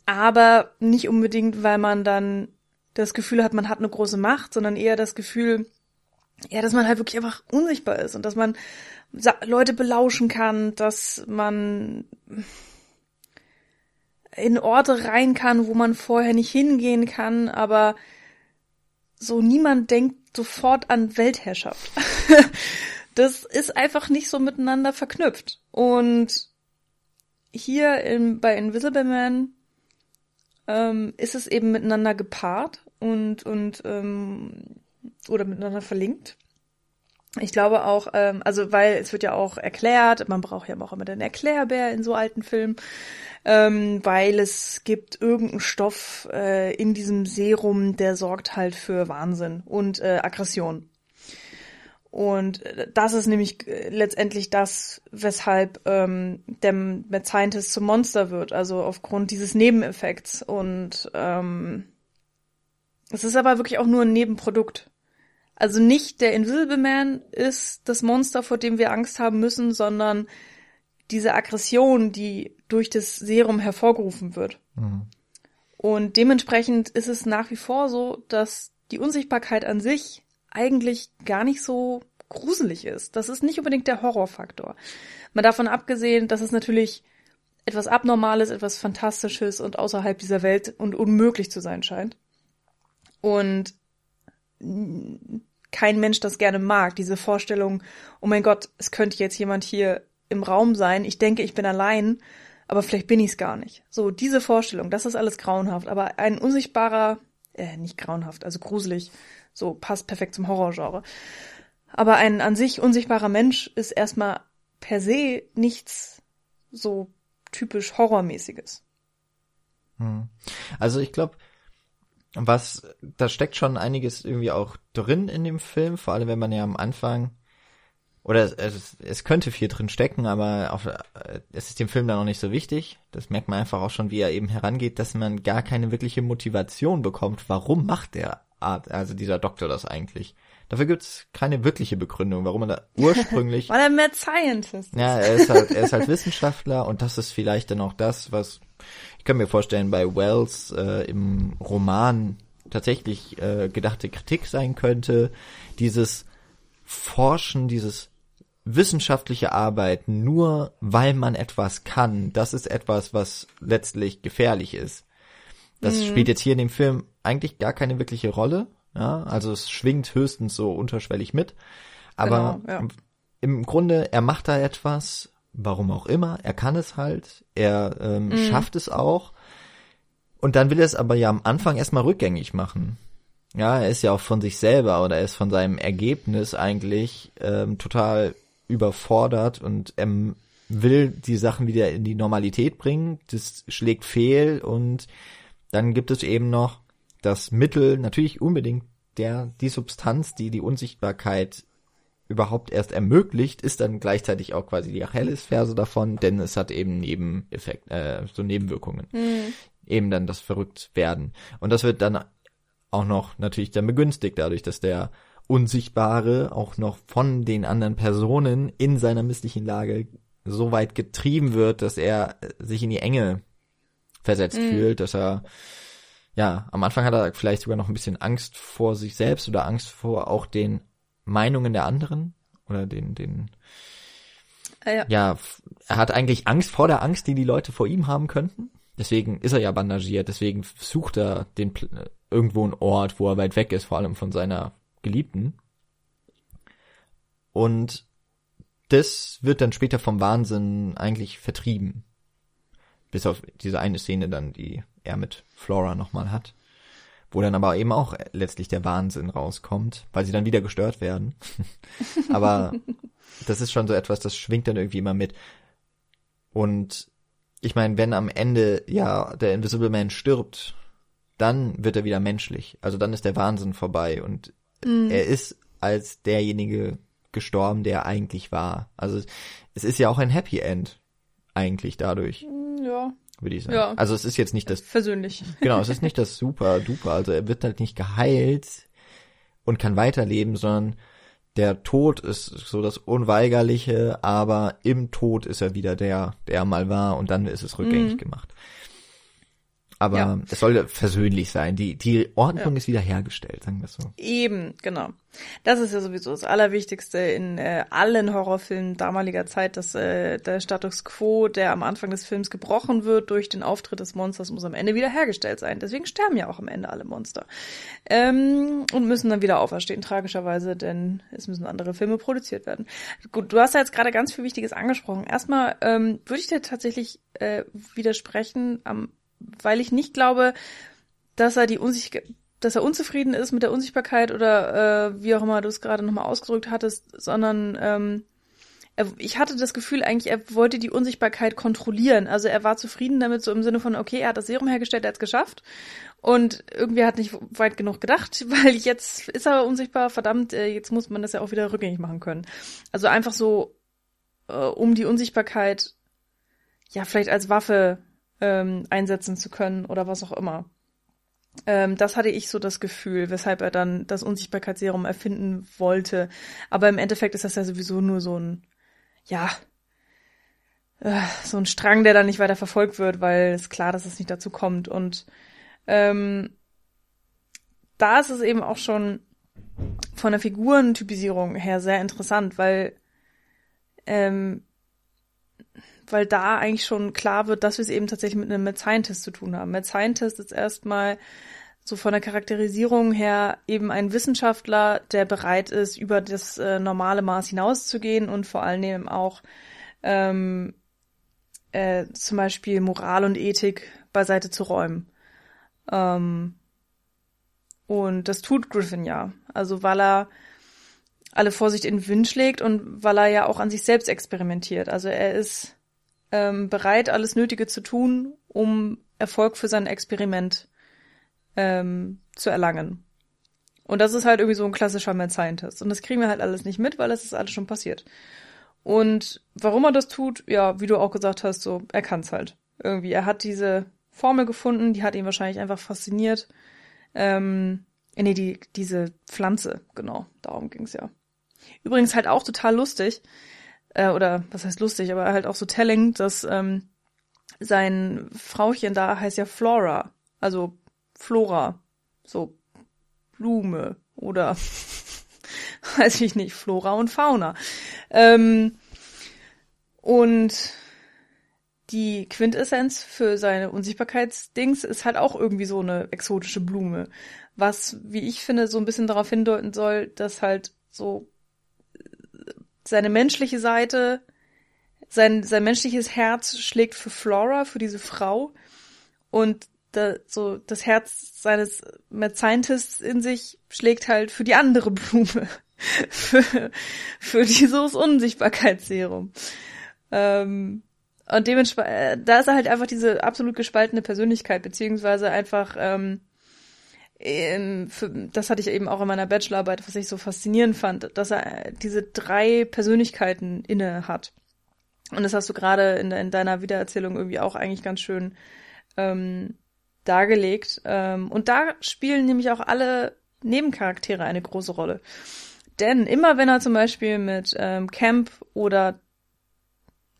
B: aber nicht unbedingt, weil man dann das Gefühl hat, man hat eine große Macht, sondern eher das Gefühl, ja, dass man halt wirklich einfach unsichtbar ist und dass man Leute belauschen kann, dass man in Orte rein kann, wo man vorher nicht hingehen kann, aber so niemand denkt sofort an Weltherrschaft. [laughs] das ist einfach nicht so miteinander verknüpft. Und hier in, bei Invisible Man ähm, ist es eben miteinander gepaart und, und ähm, oder miteinander verlinkt. Ich glaube auch, ähm, also weil es wird ja auch erklärt, man braucht ja auch immer den Erklärbär in so alten Filmen, ähm, weil es gibt irgendeinen Stoff äh, in diesem Serum, der sorgt halt für Wahnsinn und äh, Aggression. Und das ist nämlich äh, letztendlich das, weshalb ähm, der Mad Scientist zum Monster wird, also aufgrund dieses Nebeneffekts. Und ähm, es ist aber wirklich auch nur ein Nebenprodukt. Also nicht der Invisible Man ist das Monster, vor dem wir Angst haben müssen, sondern diese Aggression, die durch das Serum hervorgerufen wird. Mhm. Und dementsprechend ist es nach wie vor so, dass die Unsichtbarkeit an sich eigentlich gar nicht so gruselig ist. Das ist nicht unbedingt der Horrorfaktor. Mal davon abgesehen, dass es natürlich etwas Abnormales, etwas Fantastisches und außerhalb dieser Welt und unmöglich zu sein scheint. Und kein Mensch das gerne mag, diese Vorstellung, oh mein Gott, es könnte jetzt jemand hier im Raum sein, ich denke, ich bin allein, aber vielleicht bin ich es gar nicht. So, diese Vorstellung, das ist alles grauenhaft, aber ein unsichtbarer, äh, nicht grauenhaft, also gruselig, so passt perfekt zum Horrorgenre. Aber ein an sich unsichtbarer Mensch ist erstmal per se nichts so typisch Horrormäßiges.
A: Hm. Also ich glaube, was, da steckt schon einiges irgendwie auch drin in dem Film, vor allem wenn man ja am Anfang, oder es, es, es könnte viel drin stecken, aber auf, es ist dem Film dann auch nicht so wichtig. Das merkt man einfach auch schon, wie er eben herangeht, dass man gar keine wirkliche Motivation bekommt. Warum macht der Art, also dieser Doktor das eigentlich? Dafür gibt's keine wirkliche Begründung, warum er da [laughs] ursprünglich.
B: Weil er Mad Scientist
A: ist. Ja, er ist halt, er ist halt [laughs] Wissenschaftler und das ist vielleicht dann auch das, was ich kann mir vorstellen, bei Wells äh, im Roman tatsächlich äh, gedachte Kritik sein könnte. Dieses Forschen, dieses wissenschaftliche Arbeiten nur weil man etwas kann, das ist etwas, was letztlich gefährlich ist. Das mhm. spielt jetzt hier in dem Film eigentlich gar keine wirkliche Rolle. Ja, also es schwingt höchstens so unterschwellig mit. Aber genau, ja. im Grunde, er macht da etwas, warum auch immer, er kann es halt, er ähm, mhm. schafft es auch. Und dann will er es aber ja am Anfang erstmal rückgängig machen. Ja, er ist ja auch von sich selber oder er ist von seinem Ergebnis eigentlich ähm, total überfordert und er will die Sachen wieder in die Normalität bringen. Das schlägt fehl und dann gibt es eben noch das Mittel, natürlich unbedingt der, die Substanz, die die Unsichtbarkeit überhaupt erst ermöglicht, ist dann gleichzeitig auch quasi die Achillesferse davon, denn es hat eben Nebeneffekt, äh, so Nebenwirkungen. Mhm. Eben dann das verrückt werden. Und das wird dann auch noch natürlich dann begünstigt dadurch, dass der Unsichtbare auch noch von den anderen Personen in seiner misslichen Lage so weit getrieben wird, dass er sich in die Enge versetzt mhm. fühlt, dass er ja, am Anfang hat er vielleicht sogar noch ein bisschen Angst vor sich selbst oder Angst vor auch den Meinungen der anderen oder den, den, ah, ja. ja, er hat eigentlich Angst vor der Angst, die die Leute vor ihm haben könnten. Deswegen ist er ja bandagiert, deswegen sucht er den irgendwo einen Ort, wo er weit weg ist, vor allem von seiner Geliebten. Und das wird dann später vom Wahnsinn eigentlich vertrieben. Bis auf diese eine Szene dann, die er mit Flora nochmal hat. Wo dann aber eben auch letztlich der Wahnsinn rauskommt, weil sie dann wieder gestört werden. [laughs] aber das ist schon so etwas, das schwingt dann irgendwie immer mit. Und ich meine, wenn am Ende ja der Invisible Man stirbt, dann wird er wieder menschlich. Also dann ist der Wahnsinn vorbei und mhm. er ist als derjenige gestorben, der er eigentlich war. Also es ist ja auch ein Happy End eigentlich dadurch.
B: Ja
A: würde ich sagen. Ja. Also es ist jetzt nicht das.
B: Versöhnlich.
A: Genau, es ist nicht das super duper. Also er wird halt nicht geheilt und kann weiterleben, sondern der Tod ist so das Unweigerliche, aber im Tod ist er wieder der, der er mal war und dann ist es rückgängig mhm. gemacht. Aber ja. es soll versöhnlich sein. Die, die Ordnung ja. ist wieder hergestellt, sagen wir so.
B: Eben, genau. Das ist ja sowieso das Allerwichtigste in äh, allen Horrorfilmen damaliger Zeit, dass äh, der Status quo, der am Anfang des Films gebrochen wird durch den Auftritt des Monsters, muss am Ende wieder hergestellt sein. Deswegen sterben ja auch am Ende alle Monster. Ähm, und müssen dann wieder auferstehen, tragischerweise, denn es müssen andere Filme produziert werden. Gut, du hast ja jetzt gerade ganz viel Wichtiges angesprochen. Erstmal ähm, würde ich dir tatsächlich äh, widersprechen am weil ich nicht glaube, dass er die Unsicht dass er unzufrieden ist mit der Unsichtbarkeit oder äh, wie auch immer du es gerade nochmal ausgedrückt hattest, sondern ähm, er, ich hatte das Gefühl eigentlich, er wollte die Unsichtbarkeit kontrollieren. Also er war zufrieden damit, so im Sinne von, okay, er hat das Serum hergestellt, er hat es geschafft. Und irgendwie hat nicht weit genug gedacht, [laughs] weil jetzt ist er unsichtbar, verdammt, äh, jetzt muss man das ja auch wieder rückgängig machen können. Also einfach so, äh, um die Unsichtbarkeit ja vielleicht als Waffe ähm, einsetzen zu können oder was auch immer. Ähm, das hatte ich so das Gefühl, weshalb er dann das Unsichtbarkeitsserum erfinden wollte. Aber im Endeffekt ist das ja sowieso nur so ein, ja, äh, so ein Strang, der dann nicht weiter verfolgt wird, weil es klar, dass es nicht dazu kommt. Und ähm, da ist es eben auch schon von der Figurentypisierung her sehr interessant, weil ähm, weil da eigentlich schon klar wird, dass wir es eben tatsächlich mit einem Mad Scientist zu tun haben. Mad Scientist ist erstmal so von der Charakterisierung her eben ein Wissenschaftler, der bereit ist, über das äh, normale Maß hinauszugehen und vor allen Dingen auch ähm, äh, zum Beispiel Moral und Ethik beiseite zu räumen. Ähm, und das tut Griffin ja. Also weil er alle Vorsicht in den Wind schlägt und weil er ja auch an sich selbst experimentiert. Also er ist ähm, bereit, alles Nötige zu tun, um Erfolg für sein Experiment ähm, zu erlangen. Und das ist halt irgendwie so ein klassischer Mad Scientist. Und das kriegen wir halt alles nicht mit, weil es ist alles schon passiert. Und warum er das tut, ja, wie du auch gesagt hast, so, er kann's halt. Irgendwie. Er hat diese Formel gefunden, die hat ihn wahrscheinlich einfach fasziniert. Ähm, nee, die, diese Pflanze, genau, darum ging's ja. Übrigens halt auch total lustig, äh, oder was heißt lustig, aber halt auch so telling, dass ähm, sein Frauchen da heißt ja Flora, also Flora, so Blume oder [laughs] weiß ich nicht, Flora und Fauna. Ähm, und die Quintessenz für seine Unsichtbarkeitsdings ist halt auch irgendwie so eine exotische Blume. Was, wie ich finde, so ein bisschen darauf hindeuten soll, dass halt so seine menschliche Seite, sein, sein menschliches Herz schlägt für Flora, für diese Frau. Und da, so das Herz seines Mad Scientists in sich schlägt halt für die andere Blume. [laughs] für, für dieses Unsichtbarkeitsserum. Ähm, und dementsprechend, äh, da ist er halt einfach diese absolut gespaltene Persönlichkeit, beziehungsweise einfach, ähm, für, das hatte ich eben auch in meiner Bachelorarbeit, was ich so faszinierend fand, dass er diese drei Persönlichkeiten inne hat. Und das hast du gerade in, in, deiner Wiedererzählung irgendwie auch eigentlich ganz schön ähm, dargelegt. Ähm, und da spielen nämlich auch alle Nebencharaktere eine große Rolle. Denn immer wenn er zum Beispiel mit ähm, Camp oder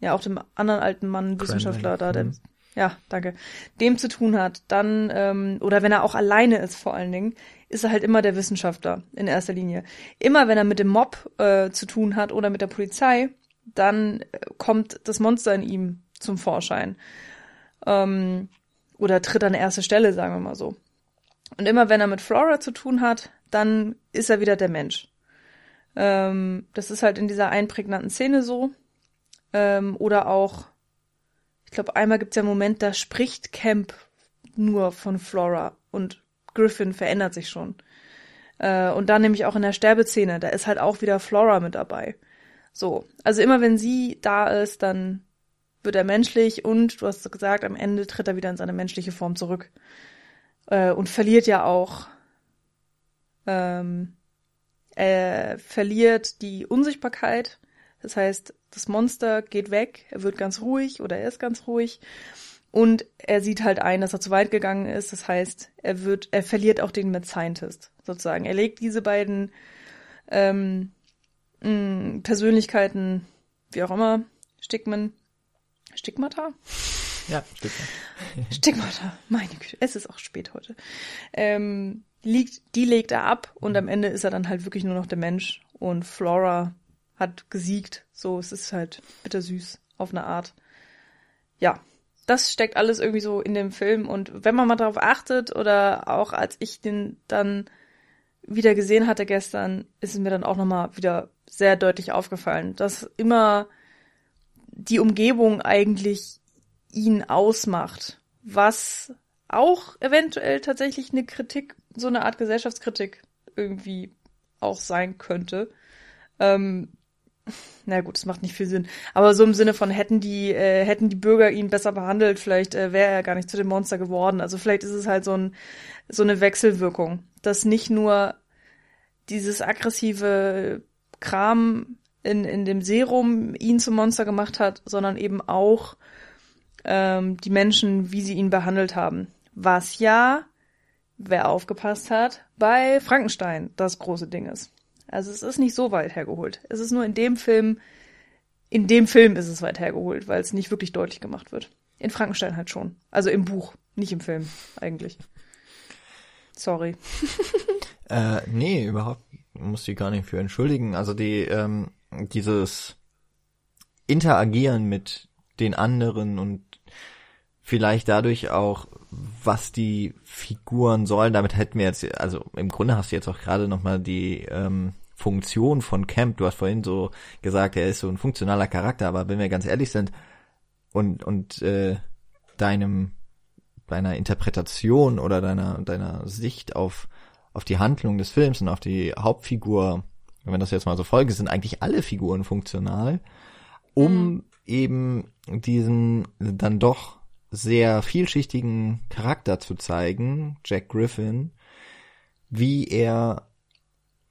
B: ja auch dem anderen alten Mann, Wissenschaftler da, der, ja, danke, dem zu tun hat, dann, ähm, oder wenn er auch alleine ist vor allen Dingen, ist er halt immer der Wissenschaftler in erster Linie. Immer wenn er mit dem Mob äh, zu tun hat oder mit der Polizei, dann äh, kommt das Monster in ihm zum Vorschein. Ähm, oder tritt an erste Stelle, sagen wir mal so. Und immer wenn er mit Flora zu tun hat, dann ist er wieder der Mensch. Ähm, das ist halt in dieser einprägnanten Szene so. Ähm, oder auch ich glaube, einmal gibt es ja einen Moment, da spricht Camp nur von Flora und Griffin verändert sich schon. Äh, und dann nämlich auch in der Sterbeszene, da ist halt auch wieder Flora mit dabei. So, also immer wenn sie da ist, dann wird er menschlich und du hast gesagt, am Ende tritt er wieder in seine menschliche Form zurück äh, und verliert ja auch. Ähm, er verliert die Unsichtbarkeit, das heißt, das Monster geht weg, er wird ganz ruhig oder er ist ganz ruhig und er sieht halt ein, dass er zu weit gegangen ist. Das heißt, er wird, er verliert auch den Mad Scientist sozusagen. Er legt diese beiden ähm, mh, mm, Persönlichkeiten, wie auch immer, Stigmen, Stigmata?
A: Ja, Stigmata. [laughs]
B: Stigmata, meine Güte, es ist auch spät heute. Ähm, liegt, die legt er ab und am Ende ist er dann halt wirklich nur noch der Mensch und Flora hat gesiegt. So, es ist halt bittersüß auf eine Art. Ja, das steckt alles irgendwie so in dem Film und wenn man mal darauf achtet oder auch als ich den dann wieder gesehen hatte gestern, ist es mir dann auch nochmal wieder sehr deutlich aufgefallen, dass immer die Umgebung eigentlich ihn ausmacht, was auch eventuell tatsächlich eine Kritik, so eine Art Gesellschaftskritik irgendwie auch sein könnte. Ähm, na gut, das macht nicht viel Sinn. Aber so im Sinne von hätten die, äh, hätten die Bürger ihn besser behandelt, vielleicht äh, wäre er gar nicht zu dem Monster geworden. Also vielleicht ist es halt so, ein, so eine Wechselwirkung, dass nicht nur dieses aggressive Kram in, in dem Serum ihn zum Monster gemacht hat, sondern eben auch ähm, die Menschen, wie sie ihn behandelt haben. Was ja wer aufgepasst hat, bei Frankenstein das große Ding ist. Also es ist nicht so weit hergeholt. Es ist nur in dem Film, in dem Film ist es weit hergeholt, weil es nicht wirklich deutlich gemacht wird. In Frankenstein halt schon. Also im Buch, nicht im Film, eigentlich. Sorry. [laughs]
A: äh, nee, überhaupt muss ich gar nicht für entschuldigen. Also die, ähm, dieses Interagieren mit den anderen und vielleicht dadurch auch, was die Figuren sollen. Damit hätten wir jetzt, also im Grunde hast du jetzt auch gerade nochmal die ähm, Funktion von Camp. Du hast vorhin so gesagt, er ist so ein funktionaler Charakter, aber wenn wir ganz ehrlich sind und und äh, deinem deiner Interpretation oder deiner deiner Sicht auf auf die Handlung des Films und auf die Hauptfigur, wenn das jetzt mal so folgen, sind eigentlich alle Figuren funktional, um mhm. eben diesen dann doch sehr vielschichtigen Charakter zu zeigen, Jack Griffin, wie er,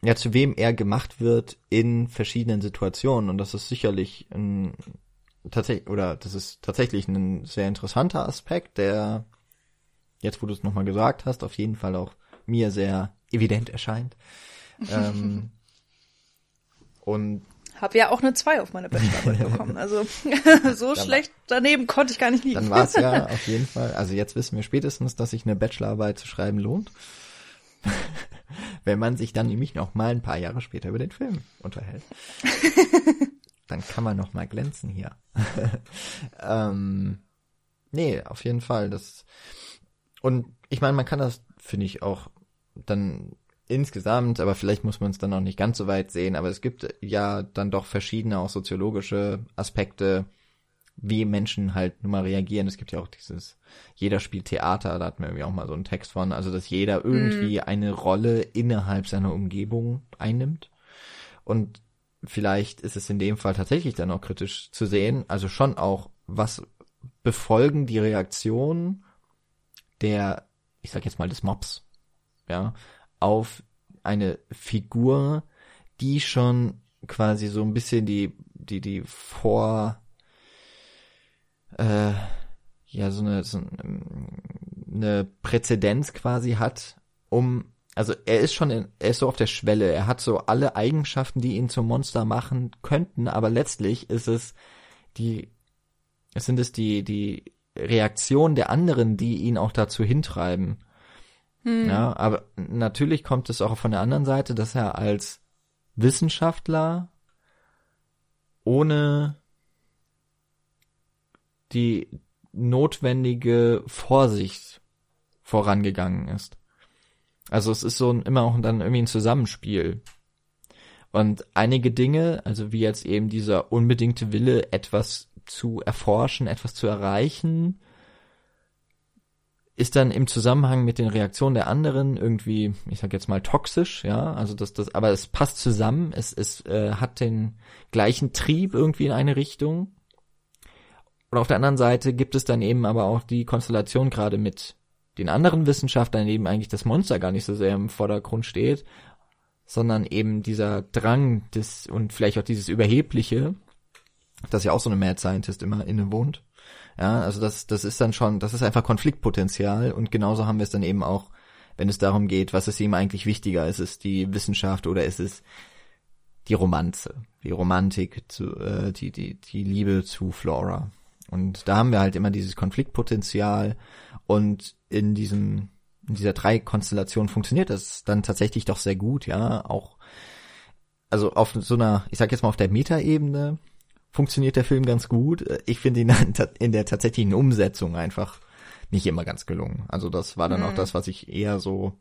A: ja, zu wem er gemacht wird in verschiedenen Situationen. Und das ist sicherlich ein, tatsächlich, oder das ist tatsächlich ein sehr interessanter Aspekt, der, jetzt wo du es nochmal gesagt hast, auf jeden Fall auch mir sehr evident erscheint. [laughs] ähm, und
B: hab ja auch eine 2 auf meine Bachelorarbeit [laughs] bekommen. Also [laughs] so dann schlecht daneben konnte ich gar nicht liegen.
A: Dann war es ja auf jeden Fall. Also jetzt wissen wir spätestens, dass sich eine Bachelorarbeit zu schreiben lohnt. Wenn man sich dann nämlich noch mal ein paar Jahre später über den Film unterhält. [laughs] dann kann man noch mal glänzen hier. [laughs] ähm, nee, auf jeden Fall. Das und ich meine, man kann das, finde ich, auch dann insgesamt, aber vielleicht muss man es dann auch nicht ganz so weit sehen, aber es gibt ja dann doch verschiedene auch soziologische Aspekte, wie Menschen halt nun mal reagieren. Es gibt ja auch dieses, jeder spielt Theater, da hatten wir irgendwie auch mal so einen Text von, also dass jeder irgendwie mm. eine Rolle innerhalb seiner Umgebung einnimmt. Und vielleicht ist es in dem Fall tatsächlich dann auch kritisch zu sehen, also schon auch, was befolgen die Reaktionen der, ich sag jetzt mal des Mobs, ja, auf eine Figur, die schon quasi so ein bisschen die, die, die vor, äh, ja, so eine, so eine Präzedenz quasi hat, um, also er ist schon, in, er ist so auf der Schwelle, er hat so alle Eigenschaften, die ihn zum Monster machen könnten, aber letztlich ist es die, es sind es die, die Reaktionen der anderen, die ihn auch dazu hintreiben. Hm. Ja, aber natürlich kommt es auch von der anderen Seite, dass er als Wissenschaftler ohne die notwendige Vorsicht vorangegangen ist. Also es ist so ein, immer auch dann irgendwie ein Zusammenspiel. Und einige Dinge, also wie jetzt eben dieser unbedingte Wille, etwas zu erforschen, etwas zu erreichen, ist dann im Zusammenhang mit den Reaktionen der anderen irgendwie, ich sag jetzt mal toxisch, ja, also das, das, aber es passt zusammen, es, es äh, hat den gleichen Trieb irgendwie in eine Richtung. Und auf der anderen Seite gibt es dann eben aber auch die Konstellation gerade mit den anderen Wissenschaftlern, eben eigentlich das Monster gar nicht so sehr im Vordergrund steht, sondern eben dieser Drang des und vielleicht auch dieses Überhebliche, das ja auch so eine Mad Scientist immer inne wohnt, ja, also das, das ist dann schon, das ist einfach Konfliktpotenzial und genauso haben wir es dann eben auch, wenn es darum geht, was ist ihm eigentlich wichtiger? Ist es die Wissenschaft oder ist es die Romanze, die Romantik, zu, äh, die, die, die Liebe zu Flora? Und da haben wir halt immer dieses Konfliktpotenzial und in diesem, in dieser Drei-Konstellation funktioniert das dann tatsächlich doch sehr gut, ja, auch also auf so einer, ich sag jetzt mal auf der Metaebene funktioniert der Film ganz gut. Ich finde ihn in der tatsächlichen Umsetzung einfach nicht immer ganz gelungen. Also das war dann mhm. auch das, was ich eher so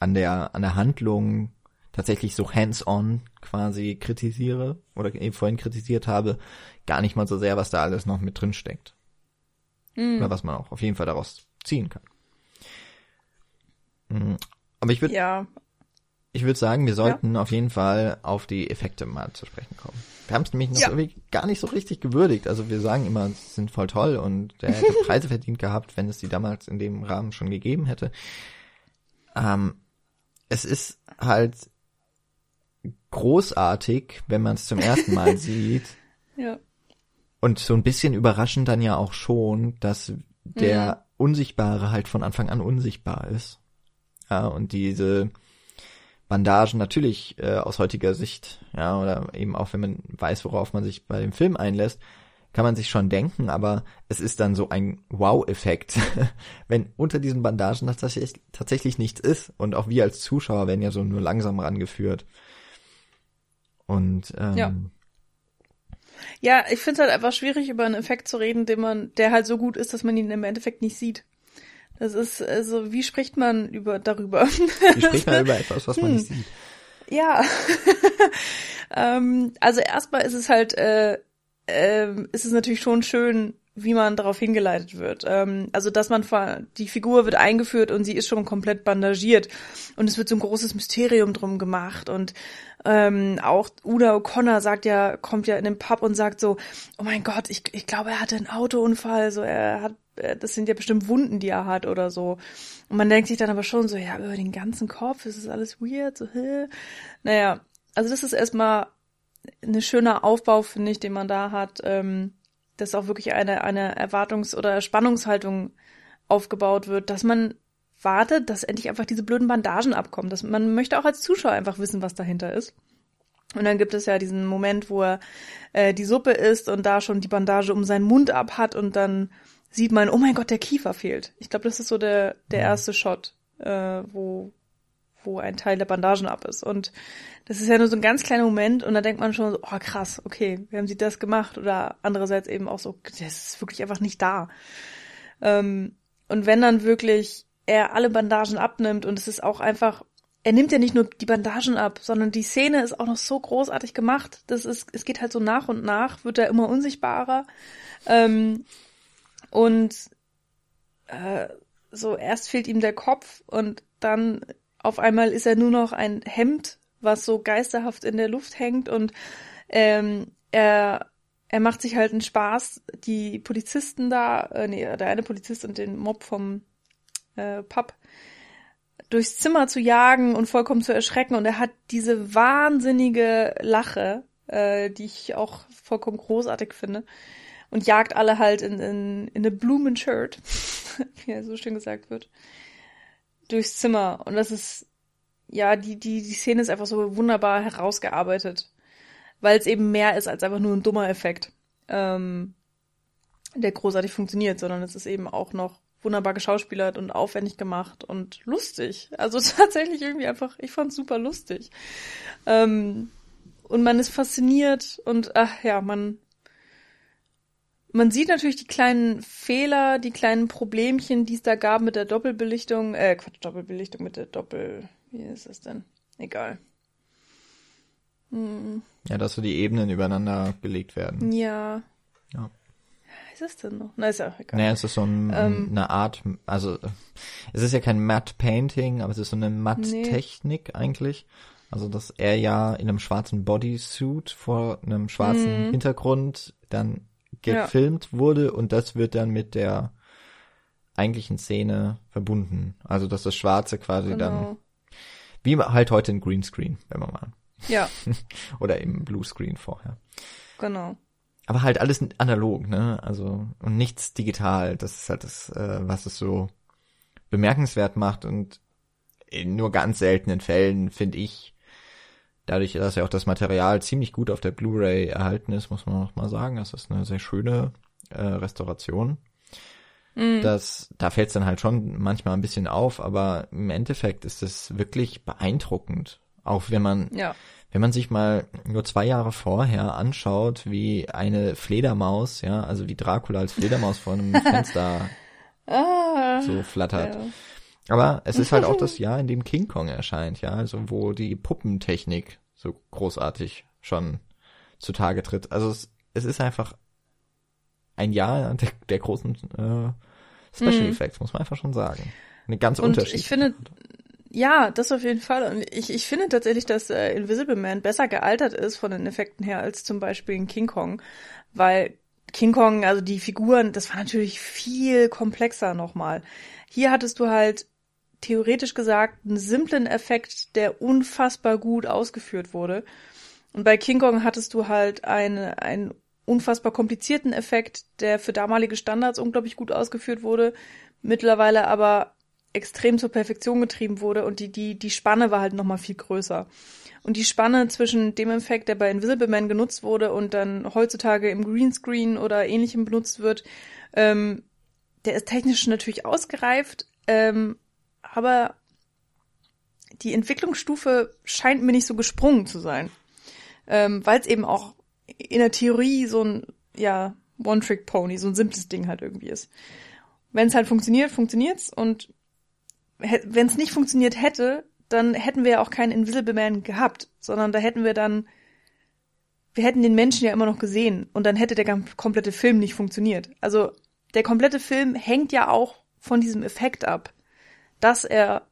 A: an der, an der Handlung tatsächlich so hands-on quasi kritisiere oder eben vorhin kritisiert habe, gar nicht mal so sehr, was da alles noch mit drin steckt. Mhm. Oder was man auch auf jeden Fall daraus ziehen kann. Mhm. Aber ich würde, ja. ich würde sagen, wir sollten ja. auf jeden Fall auf die Effekte mal zu sprechen kommen. Wir haben es nämlich noch ja. irgendwie gar nicht so richtig gewürdigt. Also wir sagen immer, sie sind voll toll und der hätte [laughs] Preise verdient gehabt, wenn es die damals in dem Rahmen schon gegeben hätte. Ähm, es ist halt großartig, wenn man es zum ersten Mal [laughs] sieht.
B: Ja.
A: Und so ein bisschen überraschend dann ja auch schon, dass der mhm. Unsichtbare halt von Anfang an unsichtbar ist. Ja, und diese Bandagen natürlich äh, aus heutiger Sicht, ja, oder eben auch wenn man weiß, worauf man sich bei dem Film einlässt, kann man sich schon denken, aber es ist dann so ein Wow-Effekt, [laughs] wenn unter diesen Bandagen tatsächlich, tatsächlich nichts ist und auch wir als Zuschauer werden ja so nur langsam rangeführt. Und ähm,
B: ja. Ja, ich finde es halt einfach schwierig, über einen Effekt zu reden, den man, der halt so gut ist, dass man ihn im Endeffekt nicht sieht. Das ist, also, wie spricht man über darüber?
A: Wie spricht man über [laughs] etwas, was man hm. nicht sieht?
B: Ja. [laughs] ähm, also erstmal ist es halt, äh, äh, ist es natürlich schon schön, wie man darauf hingeleitet wird. Ähm, also, dass man die Figur wird eingeführt und sie ist schon komplett bandagiert und es wird so ein großes Mysterium drum gemacht und ähm, auch Una O'Connor sagt ja, kommt ja in den Pub und sagt so, oh mein Gott, ich, ich glaube, er hatte einen Autounfall, so er hat äh, das sind ja bestimmt Wunden, die er hat oder so. Und man denkt sich dann aber schon so, ja, über den ganzen Kopf ist es alles weird, so, hä? Naja, also das ist erstmal ein schöner Aufbau, finde ich, den man da hat, ähm, dass auch wirklich eine, eine Erwartungs- oder Spannungshaltung aufgebaut wird, dass man wartet, dass endlich einfach diese blöden Bandagen abkommen. Dass man möchte auch als Zuschauer einfach wissen, was dahinter ist. Und dann gibt es ja diesen Moment, wo er äh, die Suppe isst und da schon die Bandage um seinen Mund ab hat und dann sieht man, oh mein Gott, der Kiefer fehlt. Ich glaube, das ist so der, der mhm. erste Shot, äh, wo, wo ein Teil der Bandagen ab ist. Und das ist ja nur so ein ganz kleiner Moment und da denkt man schon so, oh krass, okay, wie haben sie das gemacht? Oder andererseits eben auch so, das ist wirklich einfach nicht da. Ähm, und wenn dann wirklich er alle Bandagen abnimmt und es ist auch einfach, er nimmt ja nicht nur die Bandagen ab, sondern die Szene ist auch noch so großartig gemacht. Das ist, es geht halt so nach und nach, wird er immer unsichtbarer. Ähm, und äh, so erst fehlt ihm der Kopf und dann auf einmal ist er nur noch ein Hemd, was so geisterhaft in der Luft hängt und ähm, er er macht sich halt einen Spaß, die Polizisten da, äh, nee, der eine Polizist und den Mob vom äh, Pub durchs Zimmer zu jagen und vollkommen zu erschrecken. Und er hat diese wahnsinnige Lache, äh, die ich auch vollkommen großartig finde und jagt alle halt in, in, in eine Blumenshirt, [laughs] wie er so schön gesagt wird, durchs Zimmer. Und das ist, ja, die, die, die Szene ist einfach so wunderbar herausgearbeitet, weil es eben mehr ist als einfach nur ein dummer Effekt, ähm, der großartig funktioniert, sondern es ist eben auch noch wunderbar geschauspielert und aufwendig gemacht und lustig. Also [laughs] tatsächlich irgendwie einfach, ich fand's super lustig. Ähm, und man ist fasziniert und ach ja, man man sieht natürlich die kleinen Fehler, die kleinen Problemchen, die es da gab mit der Doppelbelichtung, äh, Quatsch, Doppelbelichtung mit der Doppel, wie ist es denn? Egal.
A: Hm. Ja, dass so die Ebenen übereinander gelegt werden.
B: Ja.
A: Ja.
B: Was ist das denn noch? Na, ist ja egal.
A: Naja, es ist so ein, ähm, eine Art, also es ist ja kein Matte Painting, aber es ist so eine Matt-Technik nee. eigentlich. Also, dass er ja in einem schwarzen Bodysuit vor einem schwarzen mhm. Hintergrund dann gefilmt ja. wurde und das wird dann mit der eigentlichen Szene verbunden. Also dass das Schwarze quasi genau. dann wie halt heute ein Greenscreen, wenn man mal.
B: Ja. [laughs]
A: Oder im Bluescreen vorher.
B: Genau.
A: Aber halt alles analog, ne? Also und nichts digital. Das ist halt das, äh, was es so bemerkenswert macht und in nur ganz seltenen Fällen finde ich dadurch, dass ja auch das Material ziemlich gut auf der Blu-ray erhalten ist, muss man noch mal sagen, das ist eine sehr schöne äh, Restauration. Mhm. Das, da fällt es dann halt schon manchmal ein bisschen auf, aber im Endeffekt ist es wirklich beeindruckend. Auch wenn man,
B: ja.
A: wenn man sich mal nur zwei Jahre vorher anschaut, wie eine Fledermaus, ja, also wie Dracula als Fledermaus vor einem [laughs] Fenster ah, so flattert. Ja. Aber es ist halt auch [laughs] das Jahr, in dem King Kong erscheint, ja, also wo die Puppentechnik so großartig schon zutage tritt. Also es, es ist einfach ein Jahr der, der großen äh, Special mhm. Effects, muss man einfach schon sagen. Eine ganz
B: Und
A: Unterschied.
B: Ich finde, ja, das auf jeden Fall. Und ich, ich finde tatsächlich, dass äh, Invisible Man besser gealtert ist von den Effekten her als zum Beispiel in King Kong, weil King Kong, also die Figuren, das war natürlich viel komplexer nochmal. Hier hattest du halt theoretisch gesagt einen simplen Effekt, der unfassbar gut ausgeführt wurde. Und bei King Kong hattest du halt eine, einen unfassbar komplizierten Effekt, der für damalige Standards unglaublich gut ausgeführt wurde, mittlerweile aber extrem zur Perfektion getrieben wurde und die, die, die Spanne war halt nochmal viel größer. Und die Spanne zwischen dem Effekt, der bei Invisible Man genutzt wurde und dann heutzutage im Greenscreen oder ähnlichem benutzt wird, ähm, der ist technisch natürlich ausgereift, ähm, aber die Entwicklungsstufe scheint mir nicht so gesprungen zu sein. Ähm, Weil es eben auch in der Theorie so ein, ja, One-Trick-Pony, so ein simples Ding halt irgendwie ist. Wenn es halt funktioniert, funktioniert's und wenn es nicht funktioniert hätte, dann hätten wir ja auch keinen Invisible Man gehabt, sondern da hätten wir dann, wir hätten den Menschen ja immer noch gesehen und dann hätte der komplette Film nicht funktioniert. Also der komplette Film hängt ja auch von diesem Effekt ab, dass er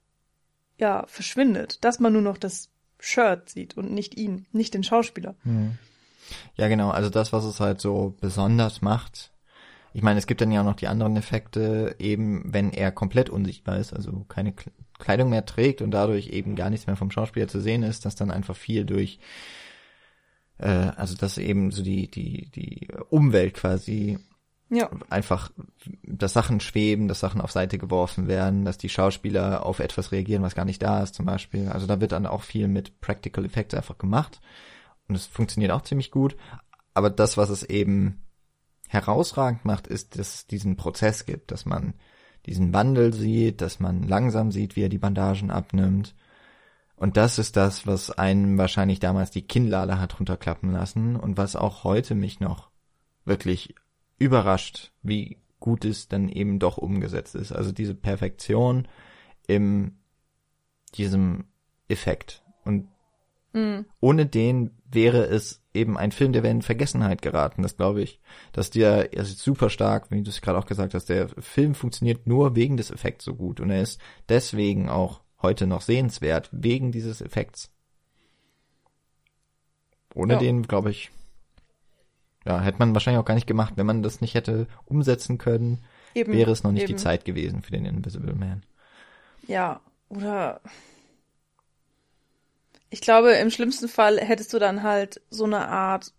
B: ja verschwindet, dass man nur noch das Shirt sieht und nicht ihn, nicht den Schauspieler.
A: Hm. Ja, genau. Also das, was es halt so besonders macht. Ich meine, es gibt dann ja auch noch die anderen Effekte, eben wenn er komplett unsichtbar ist, also keine Kleidung mehr trägt und dadurch eben gar nichts mehr vom Schauspieler zu sehen ist, dass dann einfach viel durch äh, also dass eben so die die die Umwelt quasi ja. einfach, dass Sachen schweben, dass Sachen auf Seite geworfen werden, dass die Schauspieler auf etwas reagieren, was gar nicht da ist, zum Beispiel. Also da wird dann auch viel mit Practical Effects einfach gemacht. Und es funktioniert auch ziemlich gut. Aber das, was es eben herausragend macht, ist, dass es diesen Prozess gibt, dass man diesen Wandel sieht, dass man langsam sieht, wie er die Bandagen abnimmt. Und das ist das, was einem wahrscheinlich damals die Kinnlade hat runterklappen lassen und was auch heute mich noch wirklich überrascht, wie gut es dann eben doch umgesetzt ist. Also diese Perfektion im diesem Effekt. Und mhm. ohne den wäre es eben ein Film, der wäre in Vergessenheit geraten, das glaube ich. Dass der, er ist super stark, wie du es gerade auch gesagt hast, der Film funktioniert nur wegen des Effekts so gut und er ist deswegen auch heute noch sehenswert, wegen dieses Effekts. Ohne ja. den, glaube ich, ja, hätte man wahrscheinlich auch gar nicht gemacht, wenn man das nicht hätte umsetzen können, eben, wäre es noch nicht eben. die Zeit gewesen für den Invisible Man.
B: Ja, oder ich glaube, im schlimmsten Fall hättest du dann halt so eine Art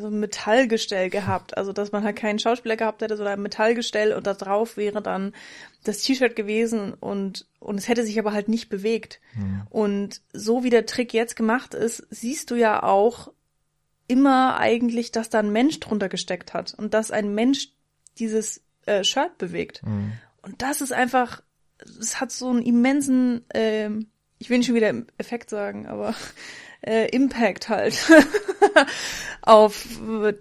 B: so ein Metallgestell gehabt, also dass man halt keinen Schauspieler gehabt hätte, sondern ein Metallgestell und da drauf wäre dann das T-Shirt gewesen und und es hätte sich aber halt nicht bewegt. Mhm. Und so wie der Trick jetzt gemacht ist, siehst du ja auch, immer eigentlich, dass da ein Mensch drunter gesteckt hat und dass ein Mensch dieses äh, Shirt bewegt. Mhm. Und das ist einfach, es hat so einen immensen, äh, ich will nicht schon wieder Effekt sagen, aber [laughs] äh, Impact halt [laughs] auf